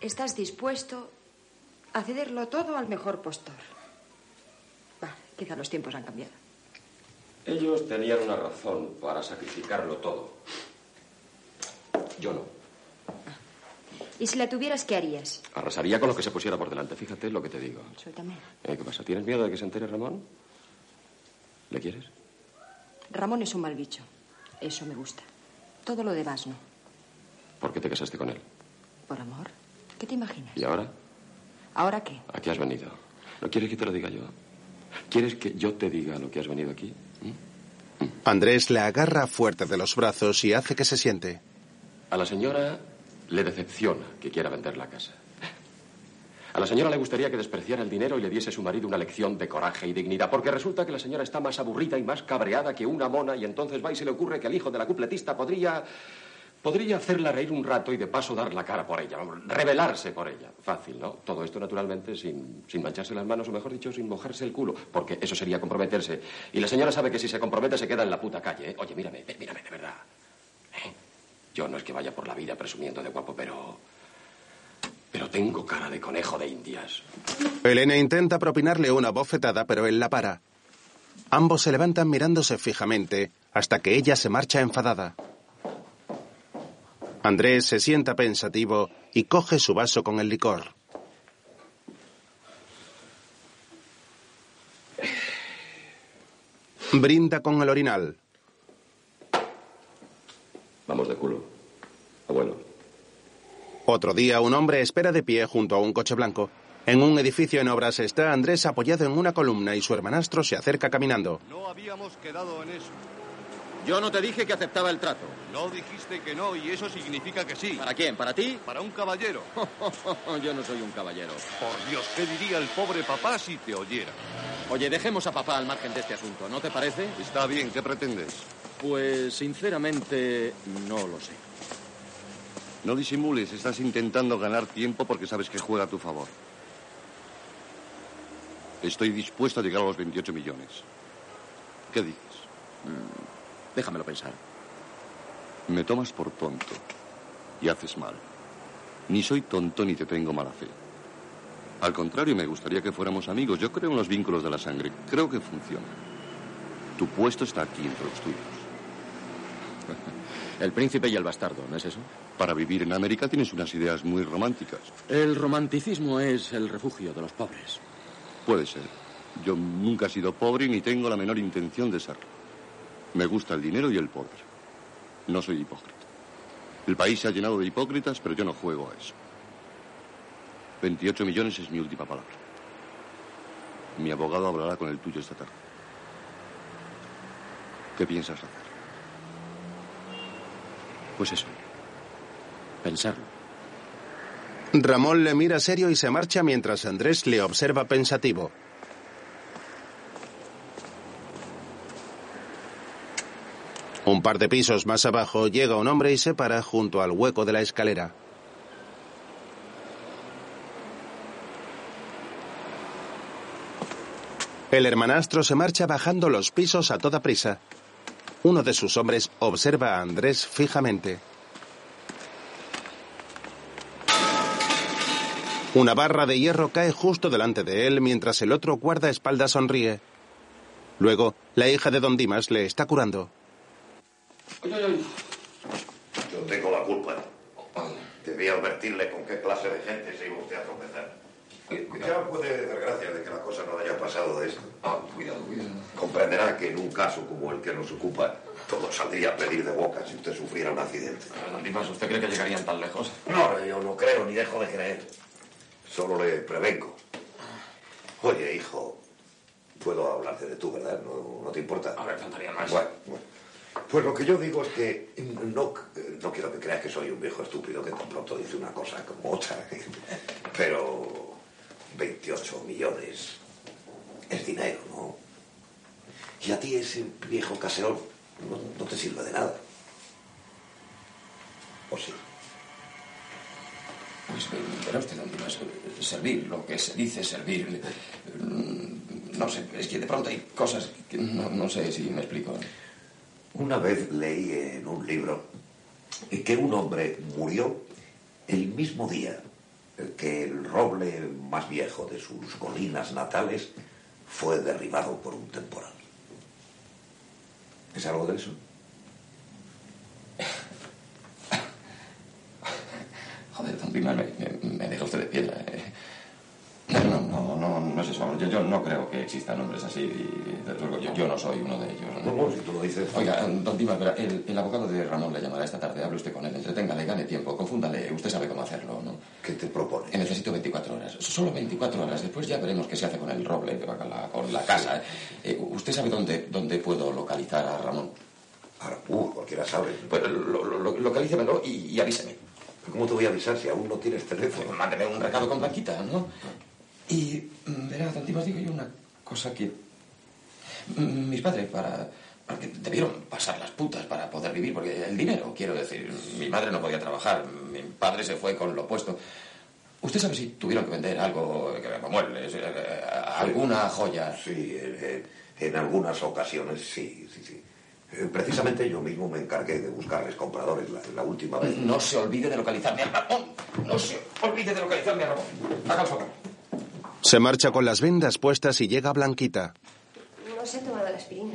estás dispuesto a cederlo todo al mejor postor. Quizá los tiempos han cambiado. Ellos tenían una razón para sacrificarlo todo. Yo no. Y si la tuvieras, ¿qué harías? Arrasaría con lo que se pusiera por delante. Fíjate lo que te digo. Suéltame. Eh, ¿Qué pasa? ¿Tienes miedo de que se entere Ramón? ¿Le quieres? Ramón es un mal bicho. Eso me gusta. Todo lo demás no. ¿Por qué te casaste con él? Por amor. ¿Qué te imaginas? ¿Y ahora? ¿Ahora qué? ¿A qué has venido? ¿No quieres que te lo diga yo? ¿Quieres que yo te diga lo que has venido aquí? Andrés le agarra fuerte de los brazos y hace que se siente. A la señora le decepciona que quiera vender la casa. A la señora le gustaría que despreciara el dinero y le diese a su marido una lección de coraje y dignidad, porque resulta que la señora está más aburrida y más cabreada que una mona y entonces va y se le ocurre que el hijo de la cupletista podría... podría hacerla reír un rato y de paso dar la cara por ella, vamos, rebelarse por ella. Fácil, ¿no? Todo esto naturalmente sin, sin mancharse las manos o mejor dicho, sin mojarse el culo, porque eso sería comprometerse. Y la señora sabe que si se compromete se queda en la puta calle. ¿eh? Oye, mírame, mírame, de verdad. ¿Eh? Yo no es que vaya por la vida presumiendo de guapo, pero... Pero tengo cara de conejo de indias. Elena intenta propinarle una bofetada, pero él la para. Ambos se levantan mirándose fijamente hasta que ella se marcha enfadada. Andrés se sienta pensativo y coge su vaso con el licor. Brinda con el orinal. Vamos de culo. Abuelo. Otro día, un hombre espera de pie junto a un coche blanco. En un edificio en obras está Andrés apoyado en una columna y su hermanastro se acerca caminando. No habíamos quedado en eso. Yo no te dije que aceptaba el trato. No dijiste que no y eso significa que sí. ¿Para quién? ¿Para ti? Para un caballero. Yo no soy un caballero. Por Dios, ¿qué diría el pobre papá si te oyera? Oye, dejemos a papá al margen de este asunto, ¿no te parece? Está bien, ¿qué pretendes? Pues sinceramente no lo sé. No disimules, estás intentando ganar tiempo porque sabes que juega a tu favor. Estoy dispuesto a llegar a los 28 millones. ¿Qué dices? Mm, déjamelo pensar. Me tomas por tonto y haces mal. Ni soy tonto ni te tengo mala fe. Al contrario, me gustaría que fuéramos amigos. Yo creo en los vínculos de la sangre. Creo que funciona. Tu puesto está aquí entre los tuyos. El príncipe y el bastardo, ¿no es eso? Para vivir en América tienes unas ideas muy románticas. El romanticismo es el refugio de los pobres. Puede ser. Yo nunca he sido pobre ni tengo la menor intención de serlo. Me gusta el dinero y el poder. No soy hipócrita. El país se ha llenado de hipócritas, pero yo no juego a eso. 28 millones es mi última palabra. Mi abogado hablará con el tuyo esta tarde. ¿Qué piensas hacer? Pues eso. Pensarlo. Ramón le mira serio y se marcha mientras Andrés le observa pensativo. Un par de pisos más abajo llega un hombre y se para junto al hueco de la escalera. El hermanastro se marcha bajando los pisos a toda prisa. Uno de sus hombres observa a Andrés fijamente. Una barra de hierro cae justo delante de él mientras el otro guardaespaldas sonríe. Luego, la hija de Don Dimas le está curando. Yo tengo la culpa. Debí advertirle con qué clase de gente se iba usted a tropezar. Ya puede dar gracias de que la cosa no haya pasado de esto. cuidado, cuidado. Comprenderá que en un caso como el que nos ocupa, todo saldría a pedir de boca si usted sufriera un accidente. Dimas, ¿usted cree que llegarían tan lejos? No, yo no creo ni dejo de creer. Solo le prevengo. Oye, hijo, puedo hablarte de tú, ¿verdad? No, no te importa. A ver, faltaría más. Bueno, bueno. Pues lo que yo digo es que no, no quiero que creas que soy un viejo estúpido que tan pronto dice una cosa como otra. Pero 28 millones es dinero, ¿no? Y a ti ese viejo caserón no, te sirve de nada. ¿O sí? Pues verá usted, don servir, lo que se dice servir. mm, No sé, es que de pronto hay cosas que no sé si me explico. Una vez leí en un libro que un hombre murió el mismo día que el roble más viejo de sus colinas natales fue derribado por un temporal. ¿Es algo de eso? Joder, don me- me deja usted de piedra. eh. No, no, no, no, no es eso. Yo, yo no creo que existan hombres así. Y, desde luego, yo, yo no soy uno de ellos. No, si tú lo dices. Oiga, don Dimas, verá, el, el abogado de Ramón le llamará esta tarde. Hable usted con él, entreténgale, gane tiempo, confúndale. Usted sabe cómo hacerlo, ¿no? ¿Qué te propone? Eh, Necesito 24 horas. Solo 24 horas. Después ya veremos qué se hace con el roble que va con la, con la casa. Eh, ¿Usted sabe dónde, dónde puedo localizar a Ramón? Ahora, uh, cualquiera sabe. Pues lo, lo- lo- localícemelo y, y avíseme. ¿Cómo te voy a avisar si aún no tienes teléfono? Mándeme un recado con Blanquita, ¿no? Y verá, don Dimas, digo yo una cosa que... mm, Mis padres, para... Porque debieron pasar las putas para poder vivir, porque el dinero, quiero decir, mi madre no podía trabajar, mi padre se fue con lo puesto. ¿Usted sabe si tuvieron que vender algo, que como muebles, eh, alguna joya? Sí, en, algunas ocasiones sí, sí, sí. Eh, Precisamente yo mismo me encargué de buscarles compradores la, la última vez. No se olvide de localizarme a Ramón. No se olvide de localizarme a Ramón. Haga el favor. Se marcha con las vendas puestas y llega Blanquita. No se ha tomado la aspirina.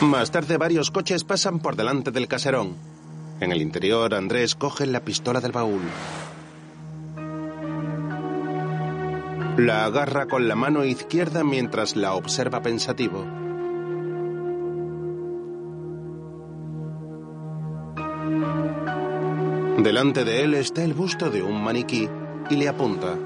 Más tarde varios coches pasan por delante del caserón. En el interior, Andrés coge la pistola del baúl. La agarra con la mano izquierda mientras la observa pensativo. Delante de él está el busto de un maniquí y le apunta.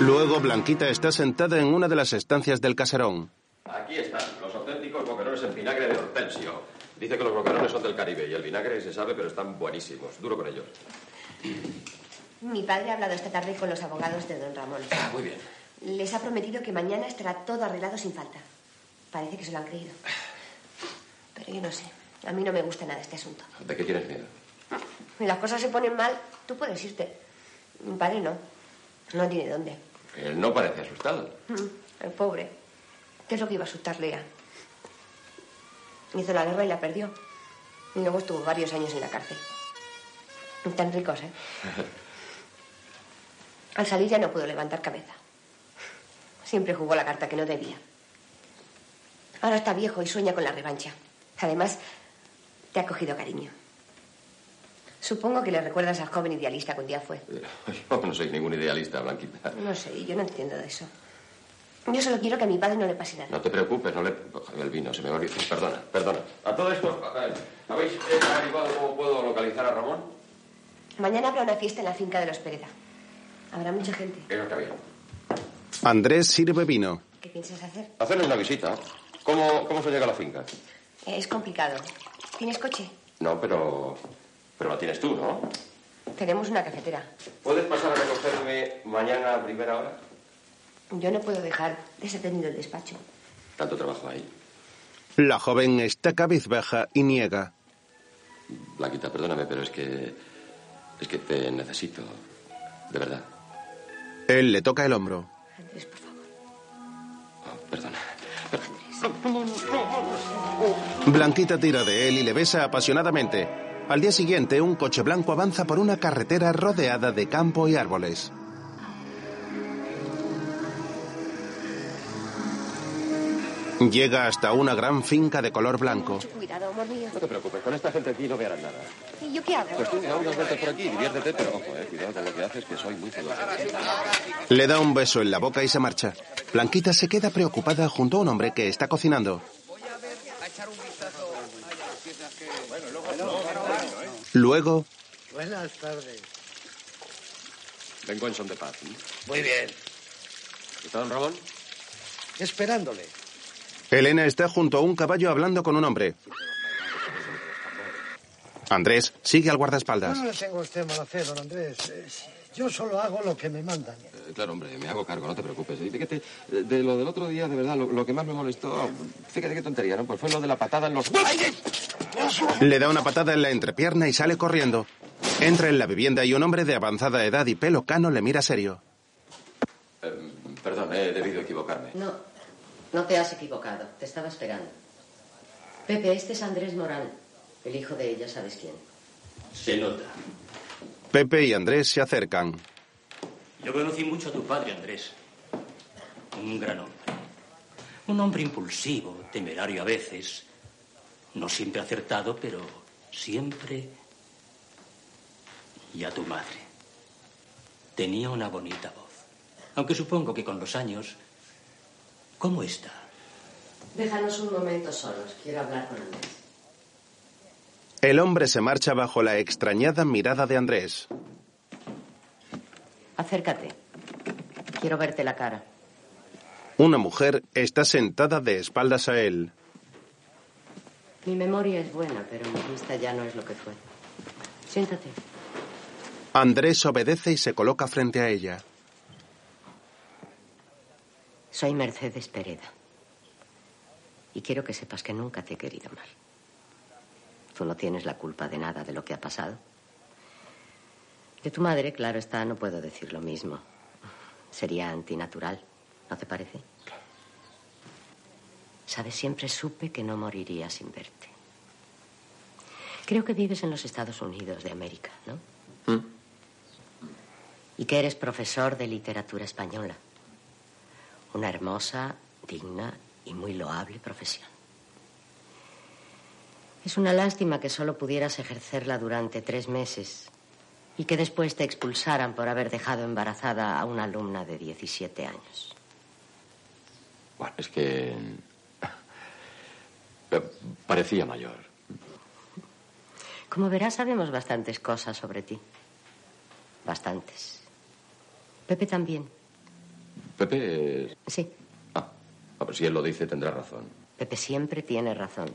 Luego Blanquita está sentada en una de las estancias del caserón. Aquí están, los auténticos boquerones en vinagre de hortensio. Dice que los boquerones son del Caribe y el vinagre se sabe, pero están buenísimos. Duro con ellos. Mi padre ha hablado esta tarde con los abogados de don Ramón. Ah, muy bien. Les ha prometido que mañana estará todo arreglado sin falta. Parece que se lo han creído. Pero yo no sé. A mí no me gusta nada este asunto. ¿De qué tienes miedo? Si las cosas se ponen mal, tú puedes irte. Mi padre no. No tiene dónde. Él no parece asustado. Mm, El pobre. ¿Qué es lo que iba a asustarle a? Hizo la guerra y la perdió. Y luego estuvo varios años en la cárcel. Tan ricos, ¿eh? Al salir ya no pudo levantar cabeza. Siempre jugó la carta que no debía. Ahora está viejo y sueña con la revancha. Además, te ha cogido cariño. Supongo que le recuerdas al joven idealista que un día fue. Yo no soy ningún idealista, Blanquita. No sé, yo no entiendo de eso. Yo solo quiero que a mi padre no le pase nada. No te preocupes, no le... El vino se me va a olvidar. Perdona, perdona. A todo esto, eh, ¿habéis eh, averiguado cómo puedo localizar a Ramón? Mañana habrá una fiesta en la finca de los Pereda. Habrá mucha gente. Eso está bien. Andrés sirve vino. ¿Qué piensas hacer? Hacerle una visita. ¿Cómo, ¿Cómo se llega a la finca? Es complicado. ¿Tienes coche? No, pero... Pero la tienes tú, ¿no? Tenemos una cafetera. ¿Puedes pasar a recogerme mañana a primera hora? Yo no puedo dejar desatenido el despacho. Tanto trabajo ahí. La joven está cabizbaja y niega. Blanquita, perdóname, pero es que... Es que te necesito. De verdad. Él le toca el hombro. Andrés, por favor. Oh, perdona. Blanquita tira de él y le besa apasionadamente. Al día siguiente, un coche blanco avanza por una carretera rodeada de campo y árboles. Llega hasta una gran finca de color blanco. Mucho cuidado, amor mío. No te preocupes, con esta gente aquí no nada. ¿Y yo qué hago? Pues tú da unas vueltas por aquí, diviértete, pero ojo, eh, cuidado con lo que haces, que soy muy celoso. Le da un beso en la boca y se marcha. Blanquita se queda preocupada junto a un hombre que está cocinando. Luego, Buenas tardes. Vengo en son de paz. ¿eh? Muy bien. ¿Está don Ramón? Esperándole. Elena está junto a un caballo hablando con un hombre. Andrés sigue al guardaespaldas. No le tengo a usted mala fe, don Andrés. Yo solo hago lo que me mandan. Eh, claro, hombre, me hago cargo, no te preocupes. Y fíjate, de, lo del otro día, de verdad, lo, lo que más me molestó, fíjate qué tontería, ¿no? Pues fue lo de la patada en los... Le da una patada en la entrepierna y sale corriendo. Entra en la vivienda y un hombre de avanzada edad y pelo cano le mira serio. Eh, perdón, he debido equivocarme. No, no te has equivocado. Te estaba esperando. Pepe, este es Andrés Morán, el hijo de ella, ¿sabes quién? Se nota. Pepe y Andrés se acercan. Yo conocí mucho a tu padre, Andrés. Un gran hombre. Un hombre impulsivo, temerario a veces. No siempre acertado, pero siempre. Y a tu madre. Tenía una bonita voz. Aunque supongo que con los años. ¿Cómo está? Déjanos un momento solos. Quiero hablar con Andrés. El hombre se marcha bajo la extrañada mirada de Andrés. Acércate. Quiero verte la cara. Una mujer está sentada de espaldas a él. Mi memoria es buena, pero mi vista ya no es lo que fue. Siéntate. Andrés obedece y se coloca frente a ella. Soy Mercedes Pereda. Y quiero que sepas que nunca te he querido mal. Tú no tienes la culpa de nada de lo que ha pasado. De tu madre, claro está, no puedo decir lo mismo. Sería antinatural, ¿no te parece? Sabes, siempre supe que no moriría sin verte. Creo que vives en los Estados Unidos de América, ¿no? ¿Mm? Y que eres profesor de literatura española. Una hermosa, digna y muy loable profesión. Es una lástima que solo pudieras ejercerla durante tres meses y que después te expulsaran por haber dejado embarazada a una alumna de 17 años. Bueno, es que... eh, Parecía mayor. Como verás, sabemos bastantes cosas sobre ti. Bastantes. Pepe también. Pepe es... Sí. Ah, ver, si él lo dice, tendrá razón. Pepe siempre tiene razón.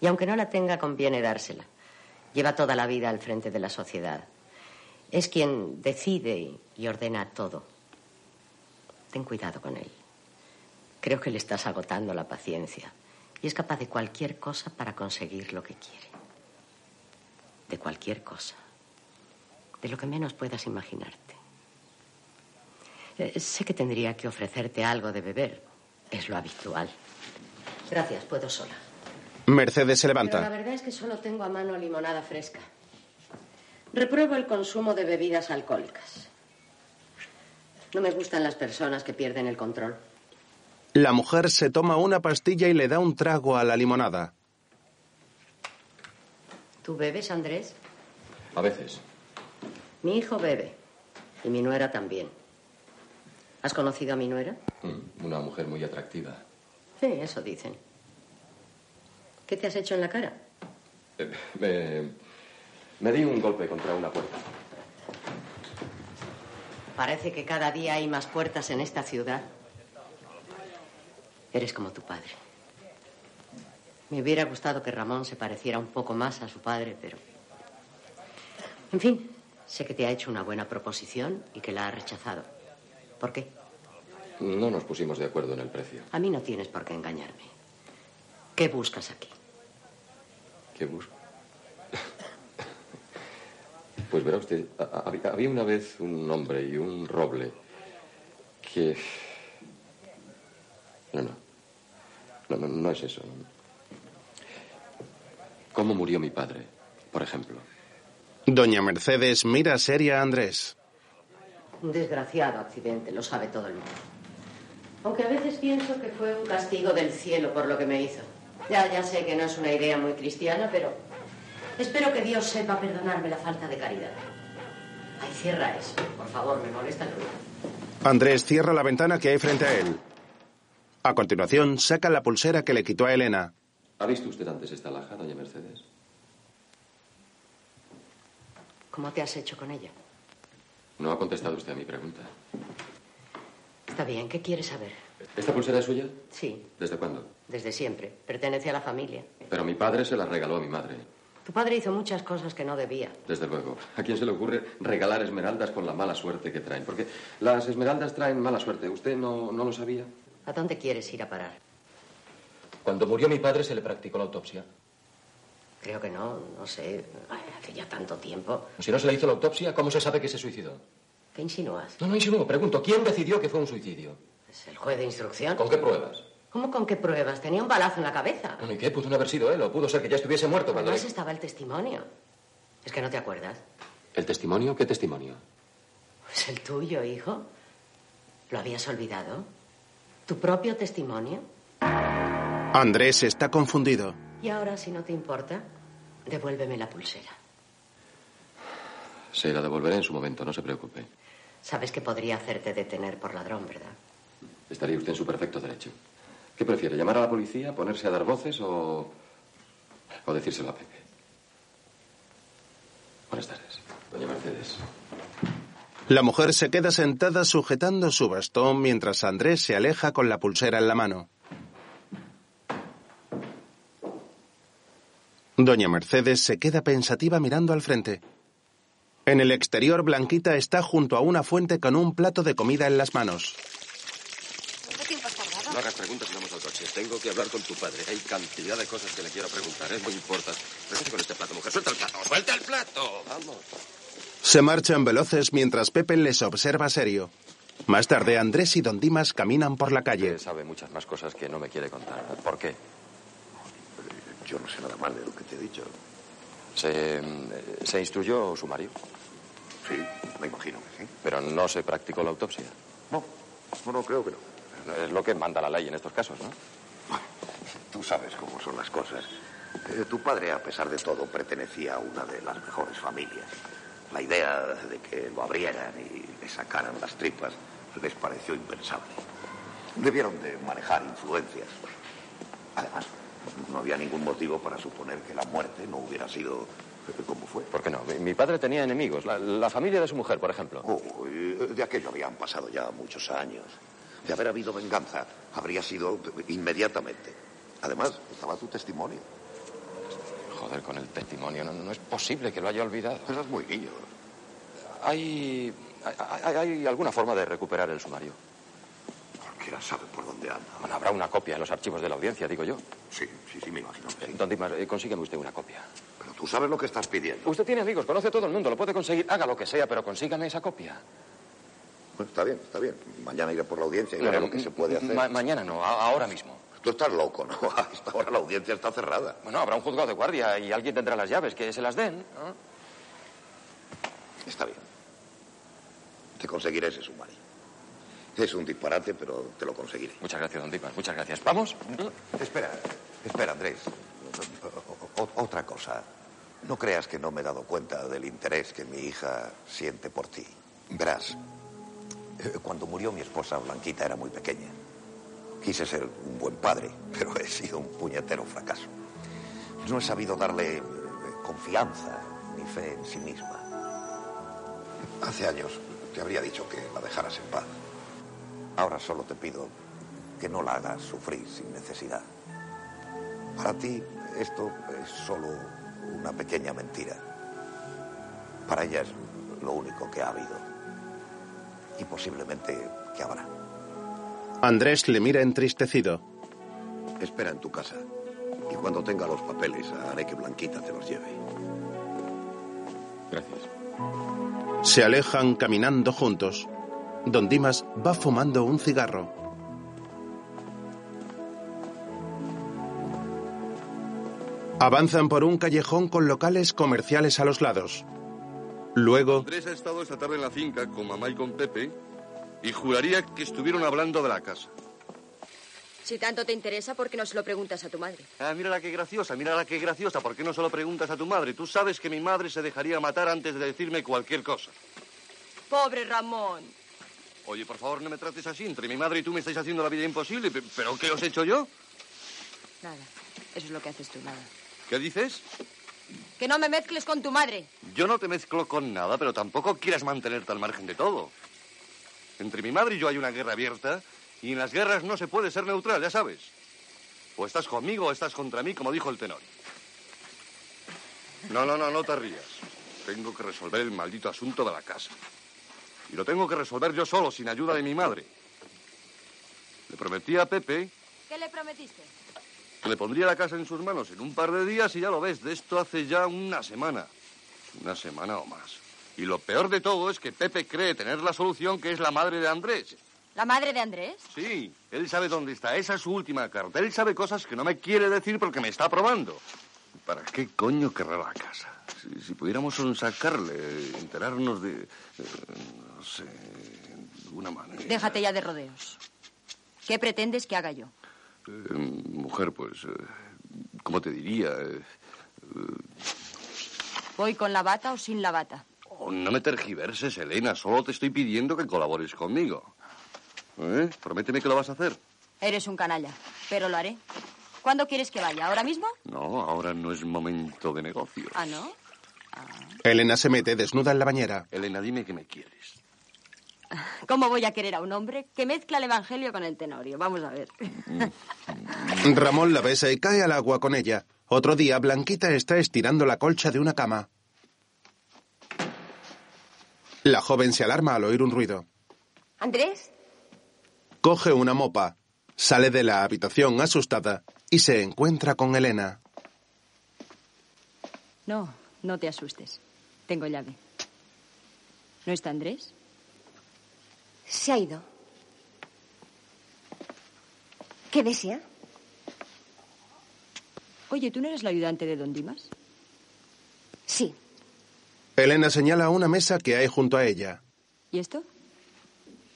Y aunque no la tenga, conviene dársela. Lleva toda la vida al frente de la sociedad. Es quien decide y ordena todo. Ten cuidado con él. Creo que le estás agotando la paciencia. Y es capaz de cualquier cosa para conseguir lo que quiere. De cualquier cosa. De lo que menos puedas imaginarte. Eh, sé que tendría que ofrecerte algo de beber. Es lo habitual. Gracias, puedo sola. Mercedes se Pero la levanta. verdad es que solo tengo a mano limonada fresca. Repruebo el consumo de bebidas alcohólicas. No me gustan las personas que pierden el control. La mujer se toma una pastilla y le da un trago a la limonada. ¿Tú bebes, Andrés? A veces. Mi hijo bebe. Y mi nuera también. ¿Has conocido a mi nuera? Mm, Una mujer muy atractiva. Sí, eso dicen. ¿Qué te has hecho en la cara? Eh, Me, me di un golpe contra una puerta. Parece que cada día hay más puertas en esta ciudad. Eres como tu padre. Me hubiera gustado que Ramón se pareciera un poco más a su padre, pero... En fin, sé que te ha hecho una buena proposición y que la ha rechazado. ¿Por qué? No nos pusimos de acuerdo en el precio. A mí no tienes por qué engañarme. ¿Qué buscas aquí? ¿Qué busco? Pues verá usted, había una vez un hombre y un roble que... No, no. No, no, no es eso. ¿Cómo murió mi padre, por ejemplo? Doña Mercedes mira seria a Andrés. Un desgraciado accidente, lo sabe todo el mundo. Aunque a veces pienso que fue un castigo del cielo por lo que me hizo. Ya, ya sé que no es una idea muy cristiana, pero espero que Dios sepa perdonarme la falta de caridad. Ay, cierra eso, por favor, me molesta el ruido. Andrés cierra la ventana que hay frente a él. A continuación, saca la pulsera que le quitó a Elena. ¿Ha visto usted antes esta laja, doña Mercedes? ¿Cómo te has hecho con ella? No ha contestado usted a mi pregunta. Está bien, ¿qué quieres saber? ¿Esta pulsera es suya? Sí, ¿Desde cuándo? Desde siempre. Pertenece a la familia. Pero mi padre se la regaló a mi madre. Tu padre hizo muchas cosas que no debía. Desde luego. ¿A quién se le ocurre regalar esmeraldas con la mala suerte que traen? Porque las esmeraldas traen mala suerte. ¿Usted no, no lo sabía? ¿A dónde quieres ir a parar? Cuando murió mi padre se le practicó la autopsia. Creo que no, no sé. Ay, hace ya tanto tiempo. Si no se le hizo la autopsia, ¿cómo se sabe que se suicidó? ¿Qué insinúas? No, no insinúo. Pregunto, ¿quién decidió que fue un suicidio? ¿Es el juez de instrucción? ¿Con qué pruebas? ¿Cómo con qué pruebas? Tenía un balazo en la cabeza. Bueno, ¿y qué? Pudo no haber sido él o pudo ser que ya estuviese muerto cuando... Además le- estaba el testimonio. ¿Es que no te acuerdas? ¿El testimonio? ¿Qué testimonio? Pues el tuyo, hijo. ¿Lo habías olvidado? ¿Tu propio testimonio? Andrés está confundido. Y ahora, si no te importa, devuélveme la pulsera. Se la devolveré en su momento, no se preocupe. Sabes que podría hacerte detener por ladrón, ¿verdad? Estaría usted en su perfecto derecho. ¿Qué prefiere, llamar a la policía, ponerse a dar voces o... o decírselo a Pepe? Buenas tardes, doña Mercedes. La mujer se queda sentada sujetando su bastón mientras Andrés se aleja con la pulsera en la mano. Doña Mercedes se queda pensativa mirando al frente. En el exterior, Blanquita está junto a una fuente con un plato de comida en las manos. ¿Cuánto tiempo has tardado? No hagas preguntas y vamos al coche. Tengo que hablar con tu padre. Hay cantidad de cosas que le quiero preguntar. Es muy importante. Con este plato, mujer. Suelta el plato. Suelta el plato. Vamos. Se marchan veloces mientras Pepe les observa serio. Más tarde, Andrés y Don Dimas caminan por la calle. Sabe muchas más cosas que no me quiere contar. ¿Por qué? Yo no sé nada más de lo que te he dicho. ¿Se, se instruyó sumario? Sí, me imagino que sí. Pero no se practicó la autopsia. No, no, no, creo que no. Es lo que manda la ley en estos casos, ¿no? Tú sabes cómo son las cosas. Eh, tu padre, a pesar de todo, pertenecía a una de las mejores familias. La idea de que lo abrieran y le sacaran las tripas les pareció impensable. Debieron de manejar influencias. Además, no había ningún motivo para suponer que la muerte no hubiera sido eh, como fue. ¿Por qué no? Mi, mi padre tenía enemigos. La, la familia de su mujer, por ejemplo. Oh, de aquello habían pasado ya muchos años. De haber habido venganza, habría sido inmediatamente. Además, estaba tu testimonio. Joder, con el testimonio. No, no es posible que lo haya olvidado. Muy niño. ¿Hay, hay, hay alguna forma de recuperar el sumario? Cualquiera sabe por dónde anda. Bueno, habrá una copia en los archivos de la audiencia, digo yo. Sí, sí, sí, me imagino sí. Don Dimas, eh, consígueme usted una copia. Pero tú sabes lo que estás pidiendo. Usted tiene amigos, conoce a todo el mundo, lo puede conseguir. Haga lo que sea, pero consígame esa copia. Bueno, está bien, está bien. Mañana iré por la audiencia y veré lo que se puede hacer. Ma- mañana no, ahora mismo. Tú estás loco, ¿no? A esta hora la audiencia está cerrada. Bueno, habrá un juzgado de guardia y alguien tendrá las llaves, que se las den. ¿no? Está bien. Te conseguiré ese sumario. Es un disparate, pero te lo conseguiré. Muchas gracias, don Dimas, muchas gracias. ¿Vamos? Espera, espera, Andrés. O- otra cosa. No creas que no me he dado cuenta del interés que mi hija siente por ti. Verás, cuando murió mi esposa Blanquita era muy pequeña. Quise ser un buen padre, pero he sido un puñetero fracaso. No he sabido darle eh, confianza ni fe en sí misma. Hace años te habría dicho que la dejaras en paz. Ahora solo te pido que no la hagas sufrir sin necesidad. Para ti esto es solo una pequeña mentira. Para ella es lo único que ha habido. Y posiblemente que habrá. Andrés le mira entristecido. Espera en tu casa. Y cuando tenga los papeles haré que Blanquita te los lleve. Gracias. Se alejan caminando juntos. Don Dimas va fumando un cigarro. Avanzan por un callejón con locales comerciales a los lados. Luego, Andrés ha estado esta tarde en la finca con mamá y con Pepe y juraría que estuvieron hablando de la casa. Si tanto te interesa, ¿por qué no se lo preguntas a tu madre? Ah, mira la que graciosa, mira la que graciosa. ¿Por qué no se lo preguntas a tu madre? Tú sabes que mi madre se dejaría matar antes de decirme cualquier cosa. Pobre Ramón. Oye, por favor, no me trates así. Entre mi madre y tú me estáis haciendo la vida imposible. Pe- ¿Pero qué os he hecho yo? Nada. Eso es lo que haces tú, nada. ¿Qué dices? Que no me mezcles con tu madre. Yo no te mezclo con nada, pero tampoco quieras mantenerte al margen de todo. Entre mi madre y yo hay una guerra abierta y en las guerras no se puede ser neutral, ya sabes. O estás conmigo o estás contra mí, como dijo el tenor. No, no, no, no te rías. Tengo que resolver el maldito asunto de la casa. Y lo tengo que resolver yo solo, sin ayuda de mi madre. Le prometí a Pepe ¿Qué le prometiste? Le pondría la casa en sus manos en un par de días y ya lo ves, de esto hace ya una semana. Una semana o más. Y lo peor de todo es que Pepe cree tener la solución que es la madre de Andrés. ¿La madre de Andrés? Sí, él sabe dónde está. Esa es su última carta. Él sabe cosas que no me quiere decir porque me está probando. ¿Para qué coño querrá la casa? Si, si pudiéramos sacarle, enterarnos de... eh, no sé, de alguna manera... Déjate ya de rodeos. ¿Qué pretendes que haga yo? Eh, mujer, pues... eh, ¿Cómo te diría? Eh, ¿Voy con la bata o sin la bata? oh, no me tergiverses, Elena. Solo te estoy pidiendo que colabores conmigo. ¿Eh? Prométeme que lo vas a hacer. Eres un canalla, pero lo haré. ¿Cuándo quieres que vaya? ¿Ahora mismo? No, ahora no es momento de negocio. Ah, ¿no? Elena se mete desnuda en la bañera. Elena, dime que me quieres. ¿Cómo voy a querer a un hombre que mezcla el evangelio con el tenorio? Vamos a ver. Ramón la besa y cae al agua con ella. Otro día, Blanquita está estirando la colcha de una cama. La joven se alarma al oír un ruido. ¿Andrés? Coge una mopa, sale de la habitación asustada y se encuentra con Elena. No, no te asustes. Tengo llave. ¿No está Andrés? Se ha ido. ¿Qué desea? Oye, ¿tú no eres la ayudante de don Dimas? Sí. Elena señala una mesa que hay junto a ella. ¿Y esto?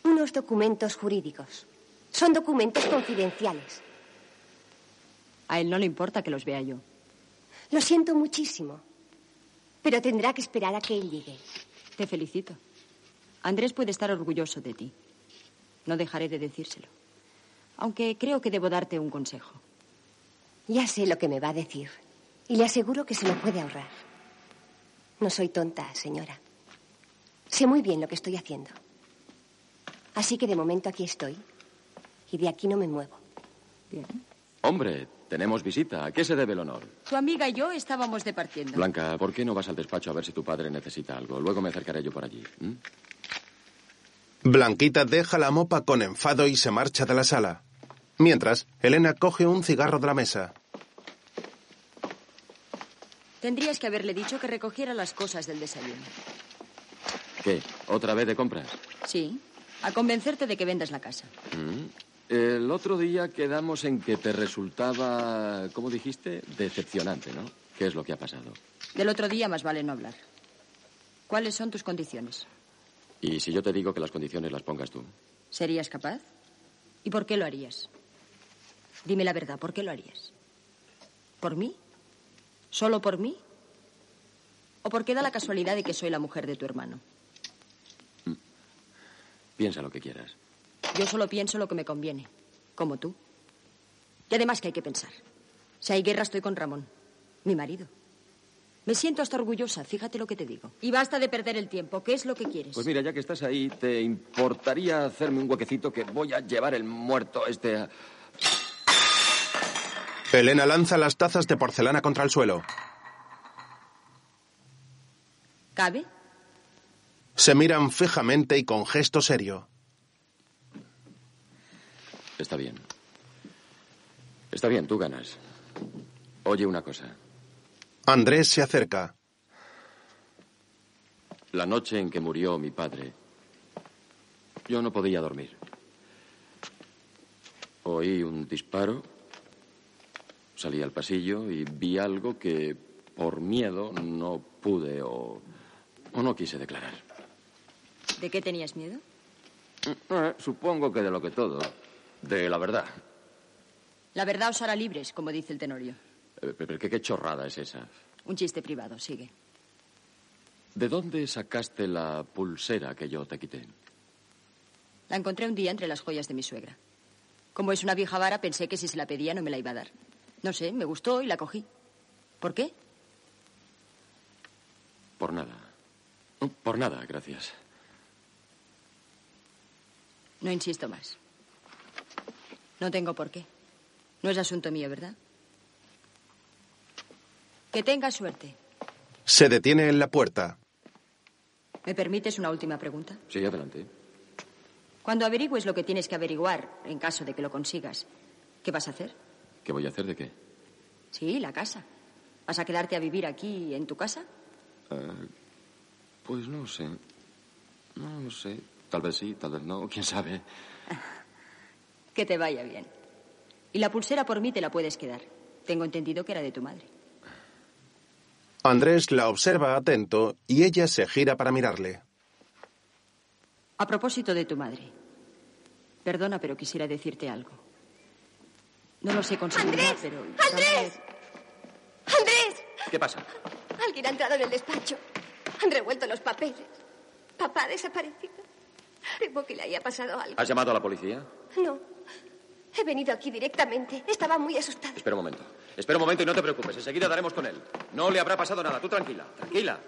Unos documentos jurídicos. Son documentos confidenciales. A él no le importa que los vea yo. Lo siento muchísimo. Pero tendrá que esperar a que él llegue. Te felicito. Andrés puede estar orgulloso de ti. No dejaré de decírselo. Aunque creo que debo darte un consejo. Ya sé lo que me va a decir. Y le aseguro que se lo puede ahorrar. No soy tonta, señora. Sé muy bien lo que estoy haciendo. Así que de momento aquí estoy. Y de aquí no me muevo. Bien. Hombre, tenemos visita. ¿A qué se debe el honor? Tu amiga y yo estábamos departiendo. Blanca, ¿por qué no vas al despacho a ver si tu padre necesita algo? Luego me acercaré yo por allí. Blanquita deja la mopa con enfado y se marcha de la sala. Mientras, Elena coge un cigarro de la mesa. Tendrías que haberle dicho que recogiera las cosas del desayuno. ¿Qué? ¿Otra vez de compras? Sí, a convencerte de que vendas la casa. ¿Mm? El otro día quedamos en que te resultaba, ¿cómo dijiste? Decepcionante, ¿no? ¿Qué es lo que ha pasado? Del otro día más vale no hablar. ¿Cuáles son tus condiciones? ¿Y si yo te digo que las condiciones las pongas tú? ¿Serías capaz? ¿Y por qué lo harías? Dime la verdad, ¿por qué lo harías? ¿Por mí? ¿Solo por mí? ¿O porque da la casualidad de que soy la mujer de tu hermano? Piensa lo que quieras. Yo solo pienso lo que me conviene, como tú. Y además que hay que pensar. Si hay guerra estoy con Ramón, mi marido. Me siento hasta orgullosa, fíjate lo que te digo. Y basta de perder el tiempo, ¿qué es lo que quieres? Pues mira, ya que estás ahí, ¿te importaría hacerme un huequecito que voy a llevar el muerto este a... Elena lanza las tazas de porcelana contra el suelo. ¿Cabe? Se miran fijamente y con gesto serio. Está bien. Está bien, tú ganas. Oye una cosa. Andrés se acerca. La noche en que murió mi padre, yo no podía dormir. Oí un disparo, salí al pasillo y vi algo que por miedo no pude o, o no quise declarar. ¿De qué tenías miedo? Eh, supongo que de lo que todo. De la verdad. La verdad os hará libres, como dice el tenorio. Eh, ¿qué, qué chorrada es esa? Un chiste privado, sigue. ¿De dónde sacaste la pulsera que yo te quité? La encontré un día entre las joyas de mi suegra. Como es una vieja vara, pensé que si se la pedía no me la iba a dar. No sé, me gustó y la cogí. ¿Por qué? Por nada. Oh, Por nada, gracias. No insisto más. No tengo por qué. No es asunto mío, ¿verdad? Que tenga suerte. Se detiene en la puerta. ¿Me permites una última pregunta? Sí, adelante. Cuando averigües lo que tienes que averiguar, en caso de que lo consigas, ¿qué vas a hacer? ¿Qué voy a hacer de qué? Sí, la casa. ¿Vas a quedarte a vivir aquí, en tu casa? Ah, pues no sé. No lo sé. Tal vez sí, tal vez no. ¿Quién sabe? Que te vaya bien. Y la pulsera por mí te la puedes quedar. Tengo entendido que era de tu madre. Andrés la observa atento y ella se gira para mirarle. A propósito de tu madre. Perdona, pero quisiera decirte algo. No lo sé con seguridad, pero... ¡Andrés! ¡Andrés! ¿Qué pasa? Alguien ha entrado en el despacho. Han revuelto los papeles. Papá ha desaparecido. Temo que le haya pasado algo. ¿Has llamado a la policía? No. He venido aquí directamente. Estaba muy asustada. Espera un momento. Espera un momento y no te preocupes. Enseguida daremos con él. No le habrá pasado nada. Tú tranquila. Tranquila.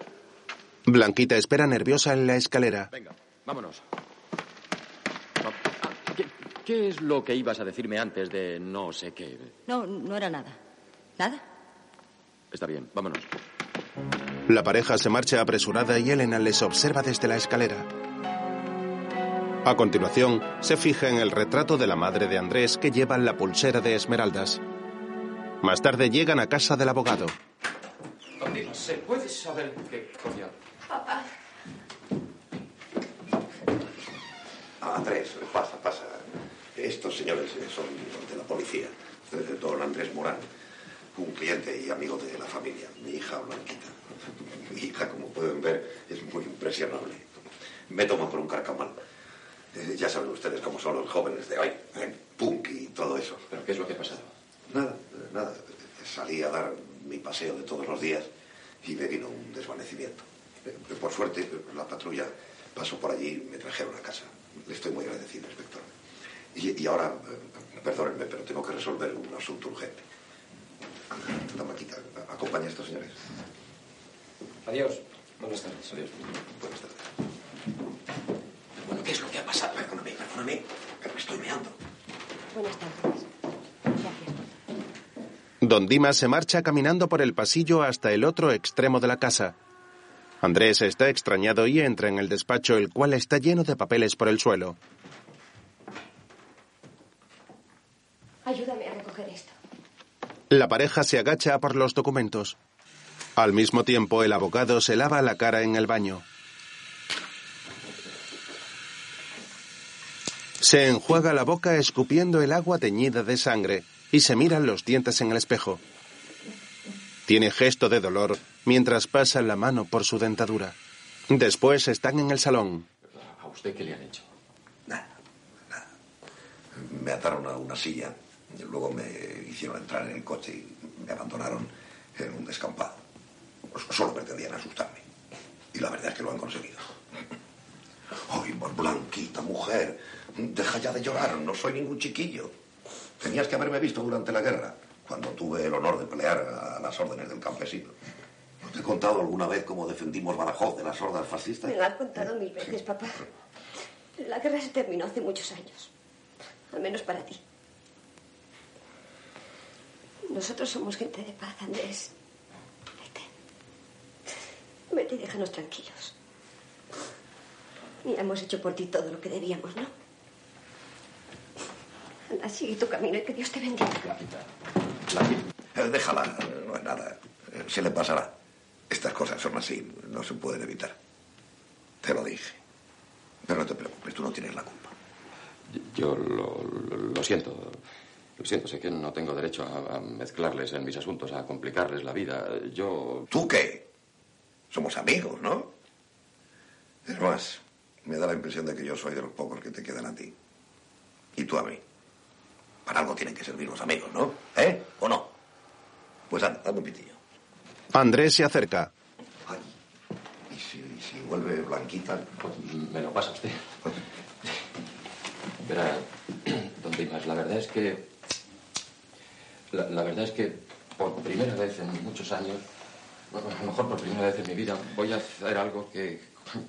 Blanquita espera nerviosa en la escalera. Venga, vámonos. Ah, ¿Qué, qué es lo que ibas a decirme antes de no sé qué? No, no era nada. ¿Nada? Está bien, vámonos. La pareja se marcha apresurada y Elena les observa desde la escalera. A continuación, se fija en el retrato de la madre de Andrés que lleva la pulsera de esmeraldas. Más tarde llegan a casa del abogado. ¿Se puede saber qué coño? Papá. Ah, Andrés, pasa, pasa. Estos señores eh, son de la policía. Don Andrés Morán, un cliente y amigo de la familia. Mi hija Blanquita. Mi hija, como pueden ver, es muy impresionable. Me toma por un carcamal. Eh, Ya saben ustedes cómo son los jóvenes de hoy. eh, Punk y todo eso. ¿Pero qué es lo que ha pasado? Nada, nada. Salí a dar mi paseo de todos los días y me vino un desvanecimiento. Eh, Por suerte, la patrulla pasó por allí y me trajeron a casa. Le estoy muy agradecido, inspector. Y, y ahora, eh, perdónenme, pero tengo que resolver un asunto urgente. La maquita, acompaña a estos señores. Adiós. Buenas tardes. Adiós. Buenas tardes. Bueno, ¿qué es lo que ha pasado? Perdóname, perdóname, pero me estoy meando. Buenas tardes. Don Dimas se marcha caminando por el pasillo hasta el otro extremo de la casa. Andrés está extrañado y entra en el despacho, el cual está lleno de papeles por el suelo. Ayúdame a recoger esto. La pareja se agacha por los documentos. Al mismo tiempo, el abogado se lava la cara en el baño. Se enjuaga la boca escupiendo el agua teñida de sangre y se miran los dientes en el espejo. Tiene gesto de dolor mientras pasa la mano por su dentadura. Después están en el salón. ¿A usted qué le han hecho? Me ataron a una silla, y luego me hicieron entrar en el coche y me abandonaron en un descampado. Pues Solo pretendían asustarme. Y la verdad es que lo han conseguido. Ay, blanquita mujer, deja ya de llorar, no soy ningún chiquillo. Tenías que haberme visto durante la guerra, cuando tuve el honor de pelear a las órdenes del campesino. ¿No te he contado alguna vez cómo defendimos Badajoz de las hordas fascistas? Me lo has contado mil veces, papá. La guerra se terminó hace muchos años. Al menos para ti. Nosotros somos gente de paz, Andrés. Vete. Vete y déjanos tranquilos. Mira, hemos hecho por ti todo lo que debíamos, ¿no? Anda, sigue tu camino y que Dios te bendiga. Eh, Déjala, no es nada. Eh, Se le pasará. Estas cosas son así, no se pueden evitar. Te lo dije. Pero no te preocupes, tú no tienes la culpa. Yo lo, lo- lo siento. Lo siento, sé que no tengo derecho a, a mezclarles en mis asuntos, a complicarles la vida. Yo... ¿Tú qué? Somos amigos, ¿no? Es más, me da la impresión de que yo soy de los pocos que te quedan a ti. Y tú a mí. Para algo tienen que servir los amigos, ¿no? ¿Eh? ¿O no? Pues anda, dame un pitillo. Andrés se acerca. Y si, y si vuelve blanquita... Pues me lo pasa usted. Verá, don Dimas, la verdad es que... La, la verdad es que por primera vez en muchos años, bueno, a lo mejor por primera vez en mi vida, voy a hacer algo que,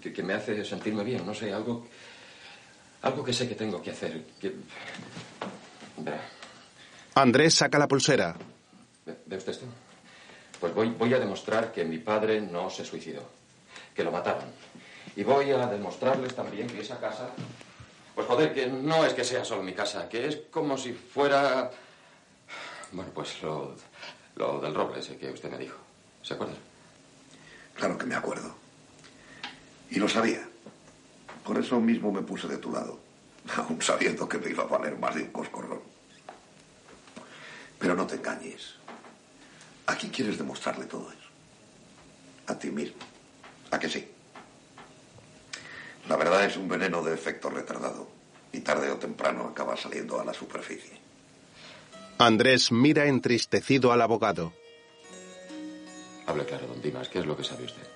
que, que me hace sentirme bien. No sé, algo... Algo que sé que tengo que hacer. Que... Andrés saca la pulsera. ¿ve ve usted esto? Pues voy, voy a demostrar que mi padre no se suicidó, que lo mataron. Y voy a demostrarles también que esa casa, pues joder, que no es que sea solo mi casa, que es como si fuera, bueno, pues lo, lo del roble ese que usted me dijo. ¿Se acuerda? Claro que me acuerdo. Y lo sabía. Por eso mismo me puse de tu lado, aún sabiendo que me iba a valer más de un coscorrón. Pero no te engañes. ¿A quién quieres demostrarle todo eso? A ti mismo. ¿A que sí? La verdad es un veneno de efecto retardado y tarde o temprano acaba saliendo a la superficie. Andrés mira entristecido al abogado. Hable claro, don Dimas, ¿qué es lo que sabe usted?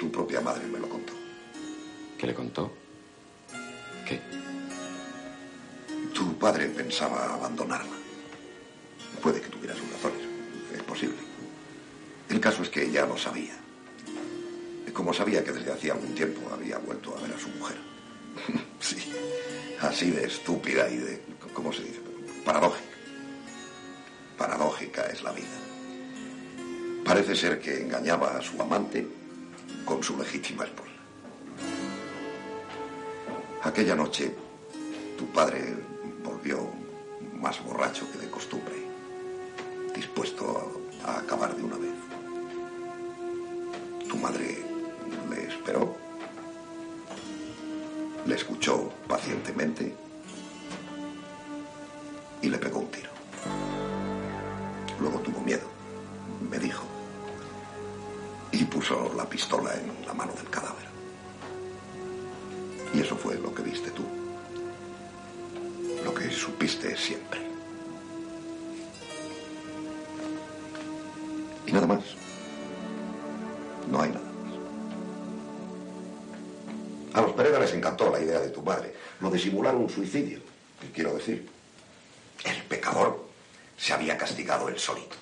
Tu propia madre me lo contó. ¿Qué le contó? ¿Qué? Tu padre pensaba abandonarla. Puede que tuviera sus razones. Es posible. El caso es que ella lo sabía. Como sabía que desde hacía algún tiempo había vuelto a ver a su mujer. sí. Así de estúpida y de. ¿Cómo se dice? Paradójica. Paradójica es la vida. Parece ser que engañaba a su amante con su legítima esposa. Aquella noche, tu padre volvió más borracho que de costumbre, dispuesto a, acabar de una vez. Tu madre le esperó, le escuchó pacientemente y le pegó un tiro. Luego tuvo miedo, me dijo, y puso la pistola en la mano del cadáver. Y eso fue lo que viste tú. Lo que supiste siempre. Y nada más. No hay nada más. A los Pereda les encantó la idea de tu madre. Lo de simular un suicidio. ¿Qué quiero decir? El pecador se había castigado él solito.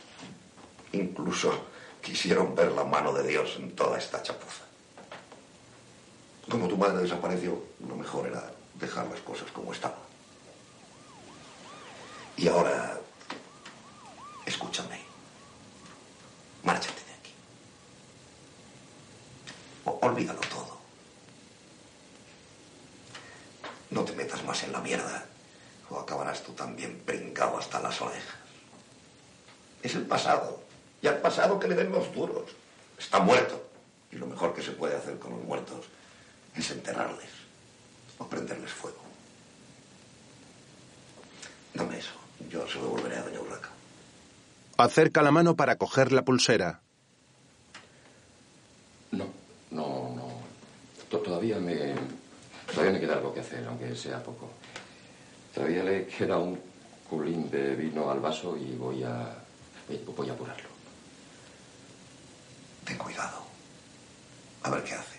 Incluso quisieron ver la mano de Dios en toda esta chapuza. Como tu madre desapareció, lo mejor era dejar las cosas como estaban. Y ahora, escúchame. Márchate de aquí. O- olvídalo todo. No te metas más en la mierda o acabarás tú también pringado hasta las orejas. Es el pasado. Y al pasado que le den los duros. Está muerto. Y lo mejor que se puede hacer con los muertos es enterrarles o prenderles fuego. Dame eso. Yo se lo devolveré a Doña Urraca. Acerca la mano para coger la pulsera. No, no, no. To- Todavía me. Todavía me queda algo que hacer, aunque sea poco. Todavía le queda un culín de vino al vaso y voy a. voy- a apurarlo. Ten cuidado. A ver qué haces.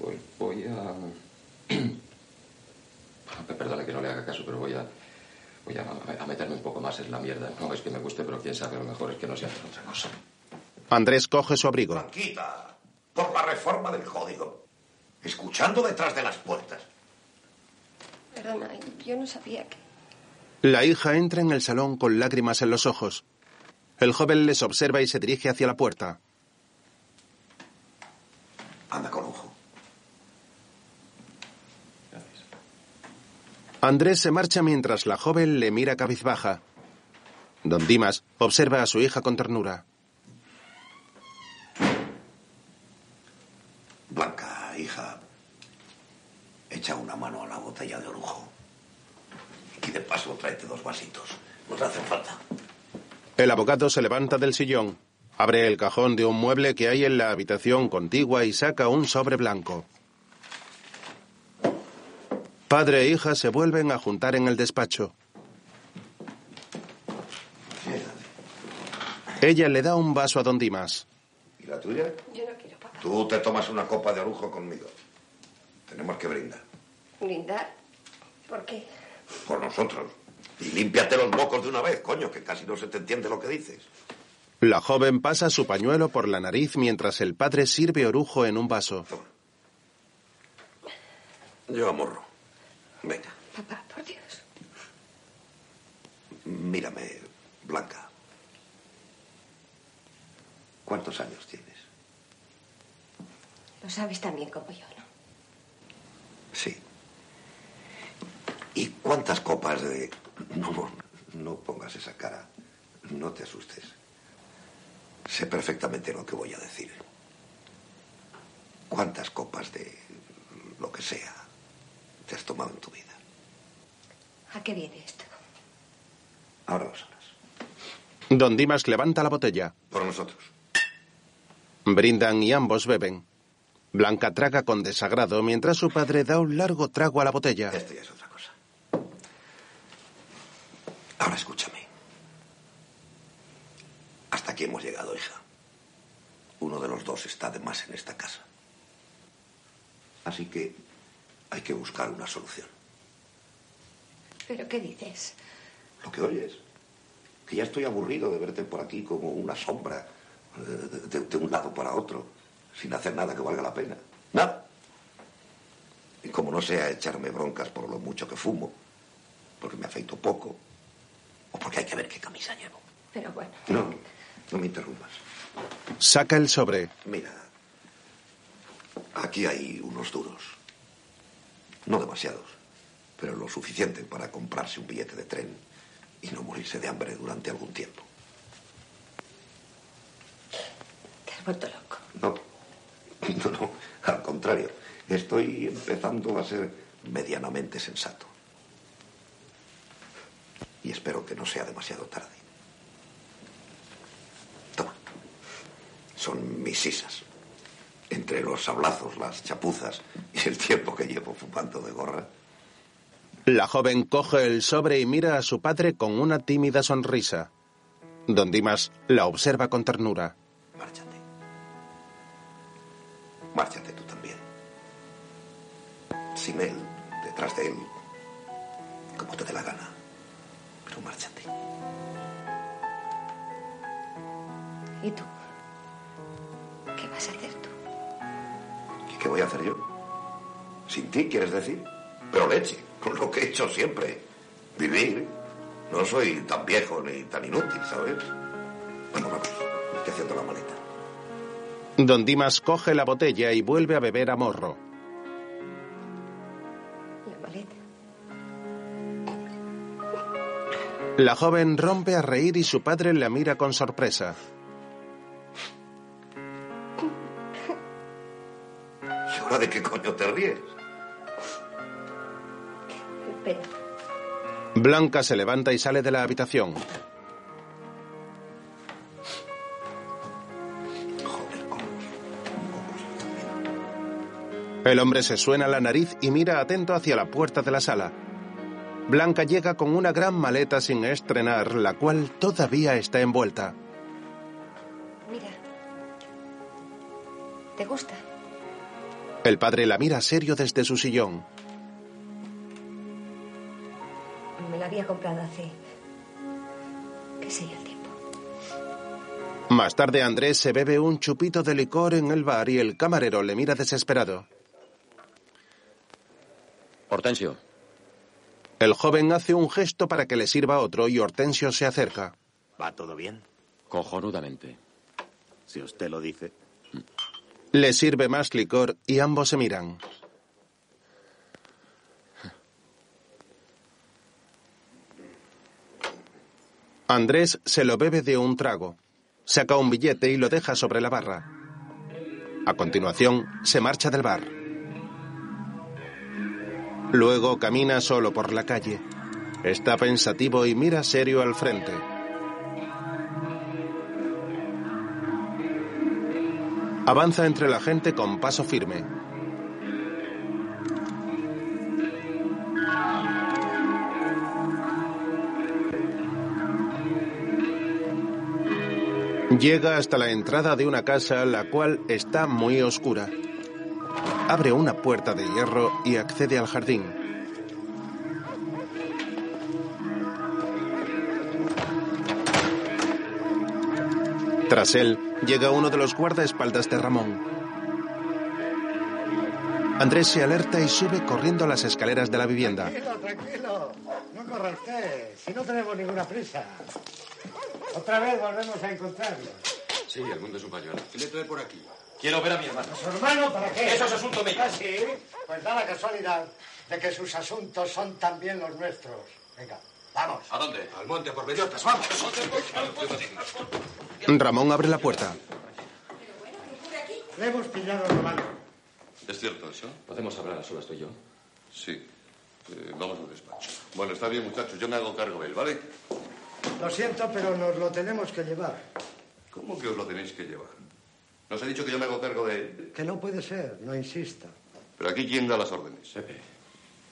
Voy, voy a. Perdone que no le haga caso, pero voy a. Voy a, a meterme un poco más en la mierda. No es que me guste, pero quién sabe, lo mejor es que no se hace otra cosa. Andrés coge su abrigo. Quita. Por la reforma del código. Escuchando detrás de las puertas. Perdona, yo no sabía que... La hija entra en el salón con lágrimas en los ojos. El joven les observa y se dirige hacia la puerta. Andrés se marcha mientras la joven le mira cabizbaja. Don Dimas observa a su hija con ternura. Blanca, hija, echa una mano a la botella de orujo. Y de paso tráete dos vasitos. Nos hacen falta. El abogado se levanta del sillón, abre el cajón de un mueble que hay en la habitación contigua y saca un sobre blanco. Padre e hija se vuelven a juntar en el despacho. Ella le da un vaso a don Dimas. ¿Y la tuya? Yo no quiero, papá. Tú te tomas una copa de orujo conmigo. Tenemos que brindar. ¿Brindar? ¿Por qué? Por nosotros. Y límpiate los mocos de una vez, coño, que casi no se te entiende lo que dices. La joven pasa su pañuelo por la nariz mientras el padre sirve orujo en un vaso. Yo amorro. Venga, Papá, por Dios. mírame, Blanca. ¿Cuántos años tienes? Lo sabes tan bien como yo, ¿no? Sí. ¿Y cuántas copas de... No, no pongas esa cara. No te asustes. Sé perfectamente lo que voy a decir. ¿Cuántas copas de lo que sea te has tomado en tu vida? ¿A qué viene esto? Ahora lo sabrás. Don Dimas levanta la botella. Por nosotros. Brindan y ambos beben. Blanca traga con desagrado mientras su padre da un largo trago a la botella. Esto ya es otra cosa. Ahora escúchame. Hasta aquí hemos llegado, hija. Uno de los dos está de más en esta casa. Así que hay que buscar una solución. ¿Pero qué dices? Lo que oyes. Que ya estoy aburrido de verte por aquí como una sombra, de, de- de un lado para otro, sin hacer nada que valga la pena. Nada. Y como no sea echarme broncas por lo mucho que fumo, porque me afeito poco, o porque hay que ver qué camisa llevo. Pero bueno, No, no me interrumpas. Saca el sobre. Mira, aquí hay unos duros. No demasiados, pero lo suficiente para comprarse un billete de tren y no morirse de hambre durante algún tiempo. te has vuelto loco. No, no, no, al contrario. Estoy empezando a ser medianamente sensato. Y espero que no sea demasiado tarde. Toma. Son mis sisas. Entre los sablazos, las chapuzas y el tiempo que llevo fumando de gorra. La joven coge el sobre y mira a su padre con una tímida sonrisa. Don Dimas la observa con ternura. Márchate tú también. Sin él, detrás de él, como te dé la gana. Pero márchate. ¿Y tú? ¿Qué vas a hacer tú? ¿Y qué voy a hacer yo? Sin ti, ¿quieres decir? Pero leche, con lo que he hecho siempre. Vivir. No soy tan viejo ni tan inútil, ¿sabes? Bueno, vamos. Estoy haciendo la maleta. Don Dimas coge la botella y vuelve a beber a morro. La maleta. La joven rompe a reír y su padre la mira con sorpresa. Ahora de qué coño te ríes? Espera. Blanca se levanta y sale de la habitación. El hombre se suena la nariz y mira atento hacia la puerta de la sala. Blanca llega con una gran maleta sin estrenar, la cual todavía está envuelta. Mira. ¿Te gusta? El padre la mira serio desde su sillón. Me la había comprado hace... qué sé yo, el tiempo. Más tarde Andrés se bebe un chupito de licor en el bar y el camarero le mira desesperado. Hortensio. El joven hace un gesto para que le sirva otro y Hortensio se acerca. ¿Va todo bien? Cojonudamente. Si usted lo dice. Le sirve más licor y ambos se miran. Andrés se lo bebe de un trago. Saca un billete y lo deja sobre la barra. A continuación, se marcha del bar. Luego camina solo por la calle. Está pensativo y mira serio al frente. Avanza entre la gente con paso firme. Llega hasta la entrada de una casa la cual está muy oscura. Abre una puerta de hierro y accede al jardín. Tras él, llega uno de los guardaespaldas de Ramón. Andrés se alerta y sube corriendo las escaleras de la vivienda. Tranquilo, tranquilo. No corra usted, si no tenemos ninguna prisa. Otra vez volvemos a encontrarnos. Sí, el mundo es un pañuelo. ¿Qué le trae por aquí? Quiero ver a mi hermano. ¿Su hermano para qué? Eso es asunto mío. ¿Ah, sí? Pues da la casualidad de que sus asuntos son también los nuestros. Venga, vamos. ¿A dónde? Al monte, por bellotas. ¡Vamos! Ramón abre la puerta. Le hemos pillado a Romano. ¿Es cierto eso? ¿Podemos hablar a solas tú y yo? Sí. Eh, vamos al despacho. Bueno, está bien, muchachos. Yo me hago cargo de él, ¿vale? Lo siento, pero nos lo tenemos que llevar. ¿Cómo que os lo tenéis que llevar? ¿Nos ha dicho que yo me hago cargo de él? Que no puede ser, no insista. Pero aquí, ¿quién da las órdenes? Pepe.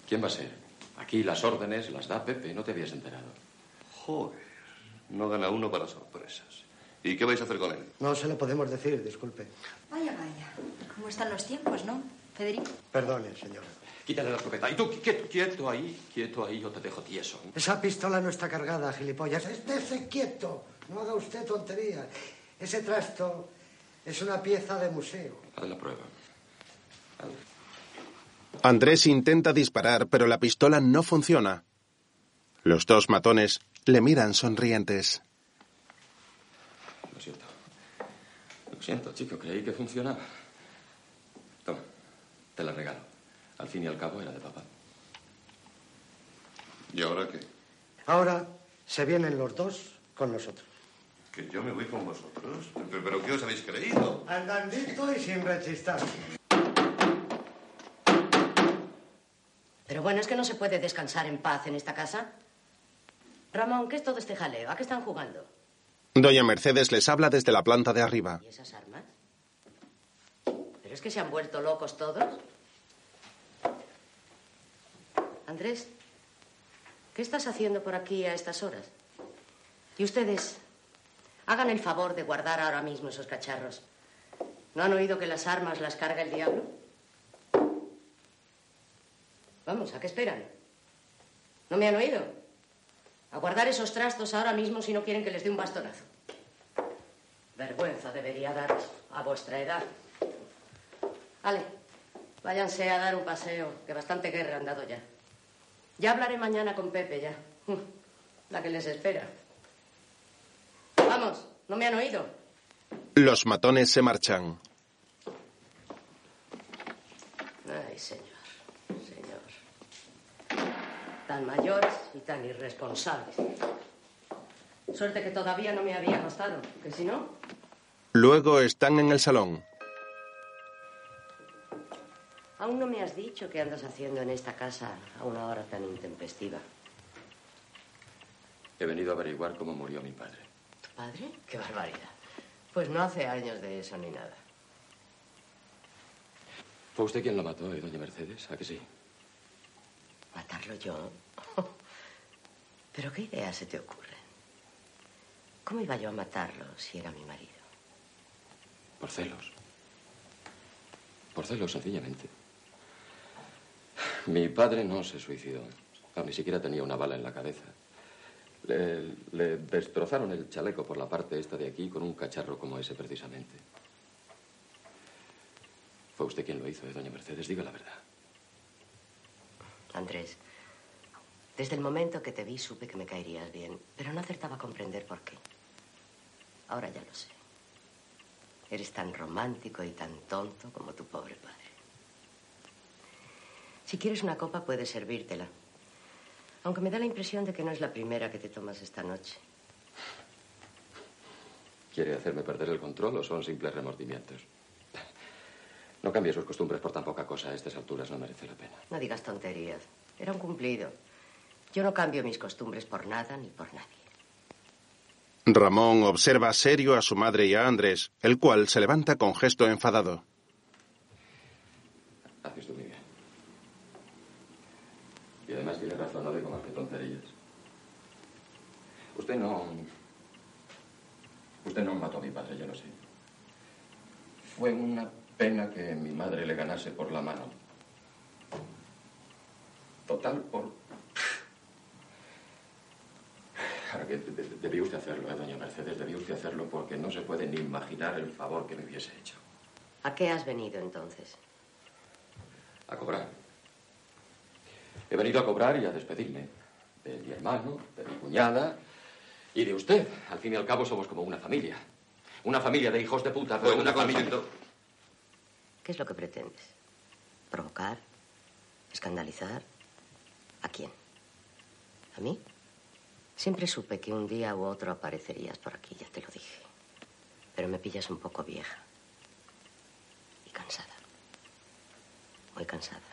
¿Quién va a ser? Aquí las órdenes las da Pepe, no te habías enterado. Joder, no gana uno para sorpresas. ¿Y qué vais a hacer con él? No se lo podemos decir, disculpe. Vaya, vaya. ¿Cómo están los tiempos, no, Federico? Perdone, señor. Quítale la escopeta. Y tú, quieto, quieto ahí, quieto ahí, yo te dejo tieso. Esa pistola no está cargada, gilipollas. Estése quieto. No haga usted tontería. Ese trasto es una pieza de museo. Haz la prueba. Andrés intenta disparar, pero la pistola no funciona. Los dos matones le miran sonrientes. Lo siento. Lo siento, chico, creí que funcionaba. Toma, te la regalo. Al fin y al cabo era de papá. ¿Y ahora qué? Ahora se vienen los dos con nosotros. ¿Que yo me voy con vosotros? ¿Pero, pero qué os habéis creído? Andandito y sin rechistar. Pero bueno, es que no se puede descansar en paz en esta casa. Ramón, ¿qué es todo este jaleo? ¿A qué están jugando? Doña Mercedes les habla desde la planta de arriba. ¿Y esas armas? ¿Pero es que se han vuelto locos todos? Andrés, ¿qué estás haciendo por aquí a estas horas? Y ustedes, hagan el favor de guardar ahora mismo esos cacharros. ¿No han oído que las armas las carga el diablo? Vamos, ¿a qué esperan? ¿No me han oído? A guardar esos trastos ahora mismo si no quieren que les dé un bastonazo. Vergüenza debería daros a vuestra edad. Vale, váyanse a dar un paseo, que bastante guerra han dado ya. Ya hablaré mañana con Pepe, ya. La que les espera. Vamos, ¿no me han oído? Los matones se marchan. Ay, señor. Tan mayores y tan irresponsables. Suerte que todavía no me había acostado, que si no... Luego están en el salón. Aún no me has dicho qué andas haciendo en esta casa a una hora tan intempestiva. He venido a averiguar cómo murió mi padre. ¿Tu padre? ¡Qué barbaridad! Pues no hace años de eso ni nada. ¿Fue usted quien lo mató, eh, doña Mercedes? ¿A que sí? ¿Matarlo yo? ¿Pero qué ideas se te ocurren? ¿Cómo iba yo a matarlo si era mi marido? Por celos. Por celos, sencillamente. Mi padre no se suicidó. No, ni siquiera tenía una bala en la cabeza. Le, destrozaron el chaleco por la parte esta de aquí con un cacharro como ese, precisamente. Fue usted quien lo hizo, ¿eh, doña Mercedes? Diga la verdad. Andrés, desde el momento que te vi supe que me caerías bien, pero no acertaba a comprender por qué. Ahora ya lo sé. Eres tan romántico y tan tonto como tu pobre padre. Si quieres una copa, puedes servírtela. Aunque me da la impresión de que no es la primera que te tomas esta noche. ¿Quiere hacerme perder el control o son simples remordimientos? No cambie sus costumbres por tan poca cosa. A estas alturas no merece la pena. No digas tonterías. Era un cumplido. Yo no cambio mis costumbres por nada ni por nadie. Ramón observa serio a su madre y a Andrés, el cual se levanta con gesto enfadado. Haces tú muy bien. Y además tiene razón, no digo más que tonterías. Usted no... Usted no mató a mi padre, yo lo sé. Fue una pena que mi madre le ganase por la mano. Total, por... Ahora que de- de- debió usted hacerlo, ¿eh, doña Mercedes? Debió usted hacerlo porque no se puede ni imaginar el favor que me hubiese hecho. ¿A qué has venido entonces? A cobrar. He venido a cobrar y a despedirme. De mi hermano, de mi cuñada y de usted. Al fin y al cabo somos como una familia. Una familia de hijos de puta, pero Bueno, una una cosa. familia... ¿Qué es lo que pretendes? ¿Provocar? ¿Escandalizar? ¿A quién? ¿A mí? Siempre supe que un día u otro aparecerías por aquí, ya te lo dije. Pero me pillas un poco vieja. Y cansada. Muy cansada.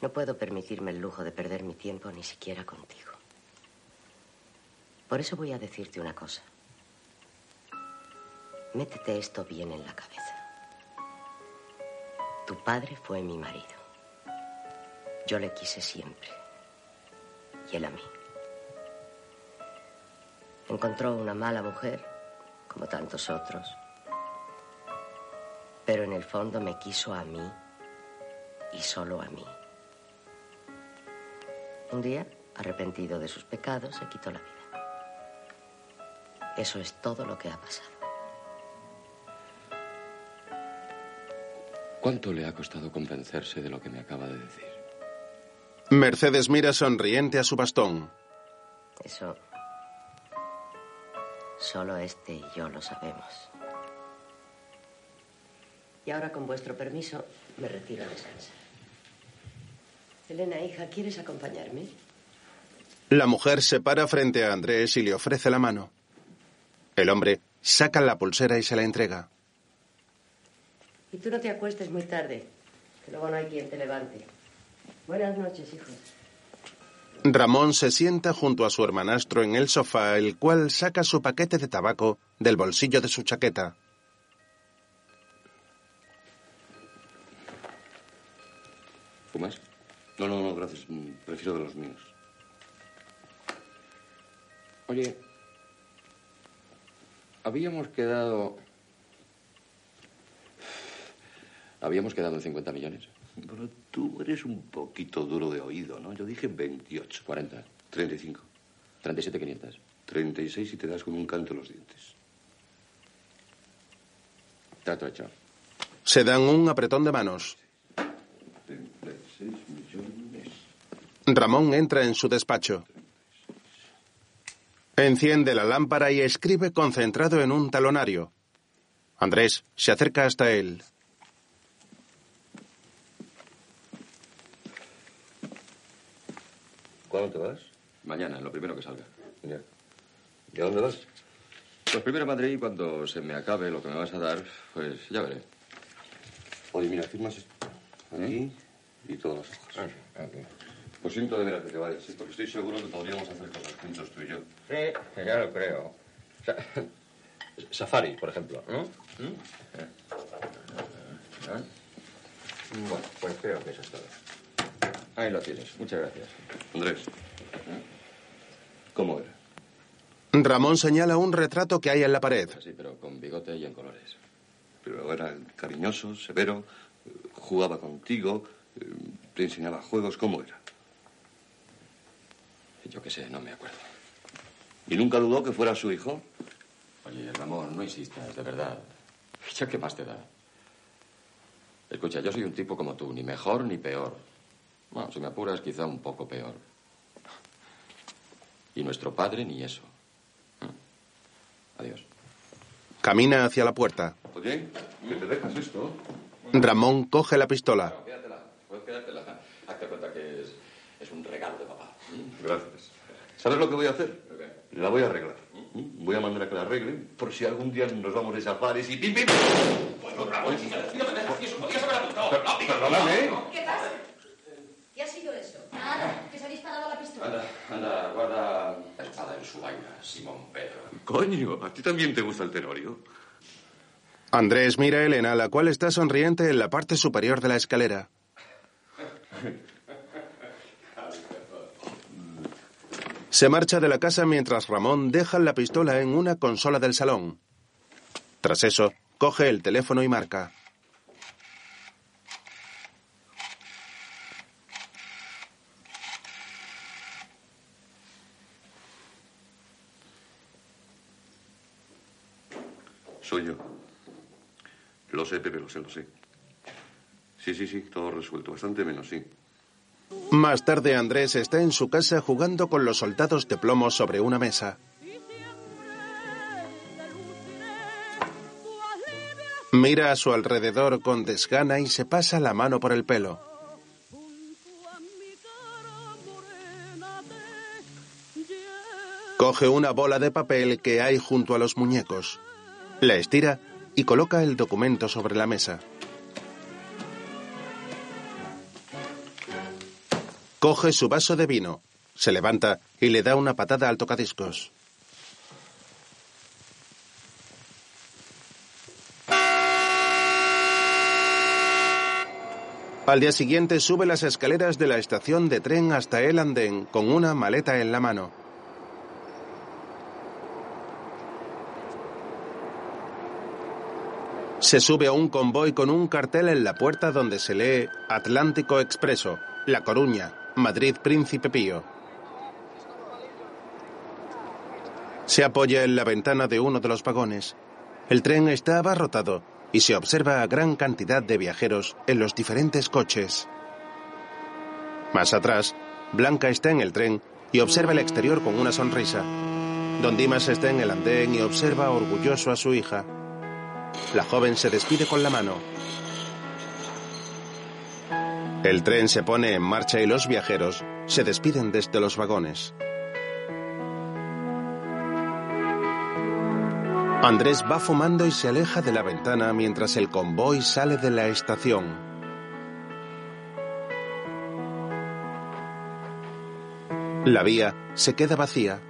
No puedo permitirme el lujo de perder mi tiempo ni siquiera contigo. Por eso voy a decirte una cosa. Métete esto bien en la cabeza. Tu padre fue mi marido. Yo le quise siempre. Y él a mí. Encontró una mala mujer, como tantos otros. Pero en el fondo me quiso a mí y solo a mí. Un día, arrepentido de sus pecados, se quitó la vida. Eso es todo lo que ha pasado. ¿Cuánto le ha costado convencerse de lo que me acaba de decir? Mercedes mira sonriente a su bastón. Eso solo este y yo lo sabemos. Y ahora, con vuestro permiso, me retiro a descansar. Elena, hija, ¿quieres acompañarme? La mujer se para frente a Andrés y le ofrece la mano. El hombre saca la pulsera y se la entrega. Y tú no te acuestes muy tarde, que luego no hay quien te levante. Buenas noches, hijos. Ramón se sienta junto a su hermanastro en el sofá, el cual saca su paquete de tabaco del bolsillo de su chaqueta. ¿Fumas? No, no, no, gracias. Mm, Prefiero de los míos. Oye, habíamos quedado... Habíamos quedado en 50 millones. Pero tú eres un poquito duro de oído, ¿no? Yo dije 28. 40. 35. 37, 500. 36 y te das con un canto en los dientes. Trato hecho. Se dan un apretón de manos. 36 millones. Ramón entra en su despacho. Enciende la lámpara y escribe concentrado en un talonario. Andrés se acerca hasta él. ¿Cuándo te vas? Mañana, lo primero que salga. Ya. ¿Y a dónde vas? Pues primero a Madrid y cuando se me acabe lo que me vas a dar, pues ya veré. Oye, mira, firmas esto. Aquí y todas las hojas. Ah, Pues siento de veras que te vayas, ¿sí? porque estoy seguro que podríamos hacer cosas juntos tú y yo. Sí, ya lo creo. Sa- Safari, por ejemplo, ¿no? ¿Mm? ¿Eh? Bueno, pues creo que eso es todo. Ahí lo tienes. Muchas gracias. Andrés, ¿cómo era? Ramón señala un retrato que hay en la pared. Sí, pero con bigote y en colores. Pero era cariñoso, severo, jugaba contigo, te enseñaba juegos, ¿cómo era? Yo qué sé, no me acuerdo. ¿Y nunca dudó que fuera su hijo? Oye, Ramón, no insistas, de verdad. ¿Ya qué más te da? Escucha, yo soy un tipo como tú, ni mejor ni peor. Bueno, si me apuras, quizá un poco peor. Y nuestro padre ni eso. ¿Mm? Adiós. Camina hacia la puerta. Oye, que te dejas esto. Ramón coge la pistola. Quédatela, puedes quedártela. Hazte cuenta que es, es un regalo de papá. Gracias. ¿Sabes lo que voy a hacer? La voy a arreglar. Voy a mandar a que la arreglen por si algún día nos vamos de safaris y pim, pim. Bueno, Ramón, si no me dejas eso, podías haber apuntado. Perdóname. ¿Qué pasa? ¿Qué ha sido eso? Nada, que se ha disparado la anda, guarda la espada en su vaina, Simón Pedro. Coño, ¿a ti también te gusta el tenorio? Andrés mira a Elena, la cual está sonriente en la parte superior de la escalera. Se marcha de la casa mientras Ramón deja la pistola en una consola del salón. Tras eso, coge el teléfono y marca. Soy yo. Lo sé, Pepe, lo sé, lo sé. Sí, sí, sí, todo resuelto. Bastante menos, sí. Más tarde Andrés está en su casa jugando con los soldados de plomo sobre una mesa. Mira a su alrededor con desgana y se pasa la mano por el pelo. Coge una bola de papel que hay junto a los muñecos. La estira y coloca el documento sobre la mesa. Coge su vaso de vino, se levanta y le da una patada al tocadiscos. Al día siguiente sube las escaleras de la estación de tren hasta el andén con una maleta en la mano. Se sube a un convoy con un cartel en la puerta donde se lee Atlántico Expreso, La Coruña, Madrid Príncipe Pío. Se apoya en la ventana de uno de los vagones. El tren está abarrotado y se observa a gran cantidad de viajeros en los diferentes coches. Más atrás, Blanca está en el tren y observa el exterior con una sonrisa. Don Dimas está en el andén y observa orgulloso a su hija. La joven se despide con la mano. El tren se pone en marcha y los viajeros se despiden desde los vagones. Andrés va fumando y se aleja de la ventana mientras el convoy sale de la estación. La vía se queda vacía.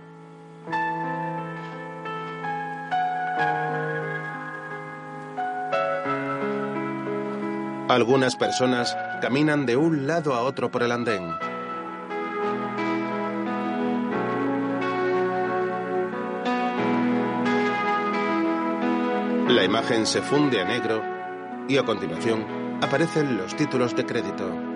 Algunas personas caminan de un lado a otro por el andén. La imagen se funde a negro y a continuación aparecen los títulos de crédito.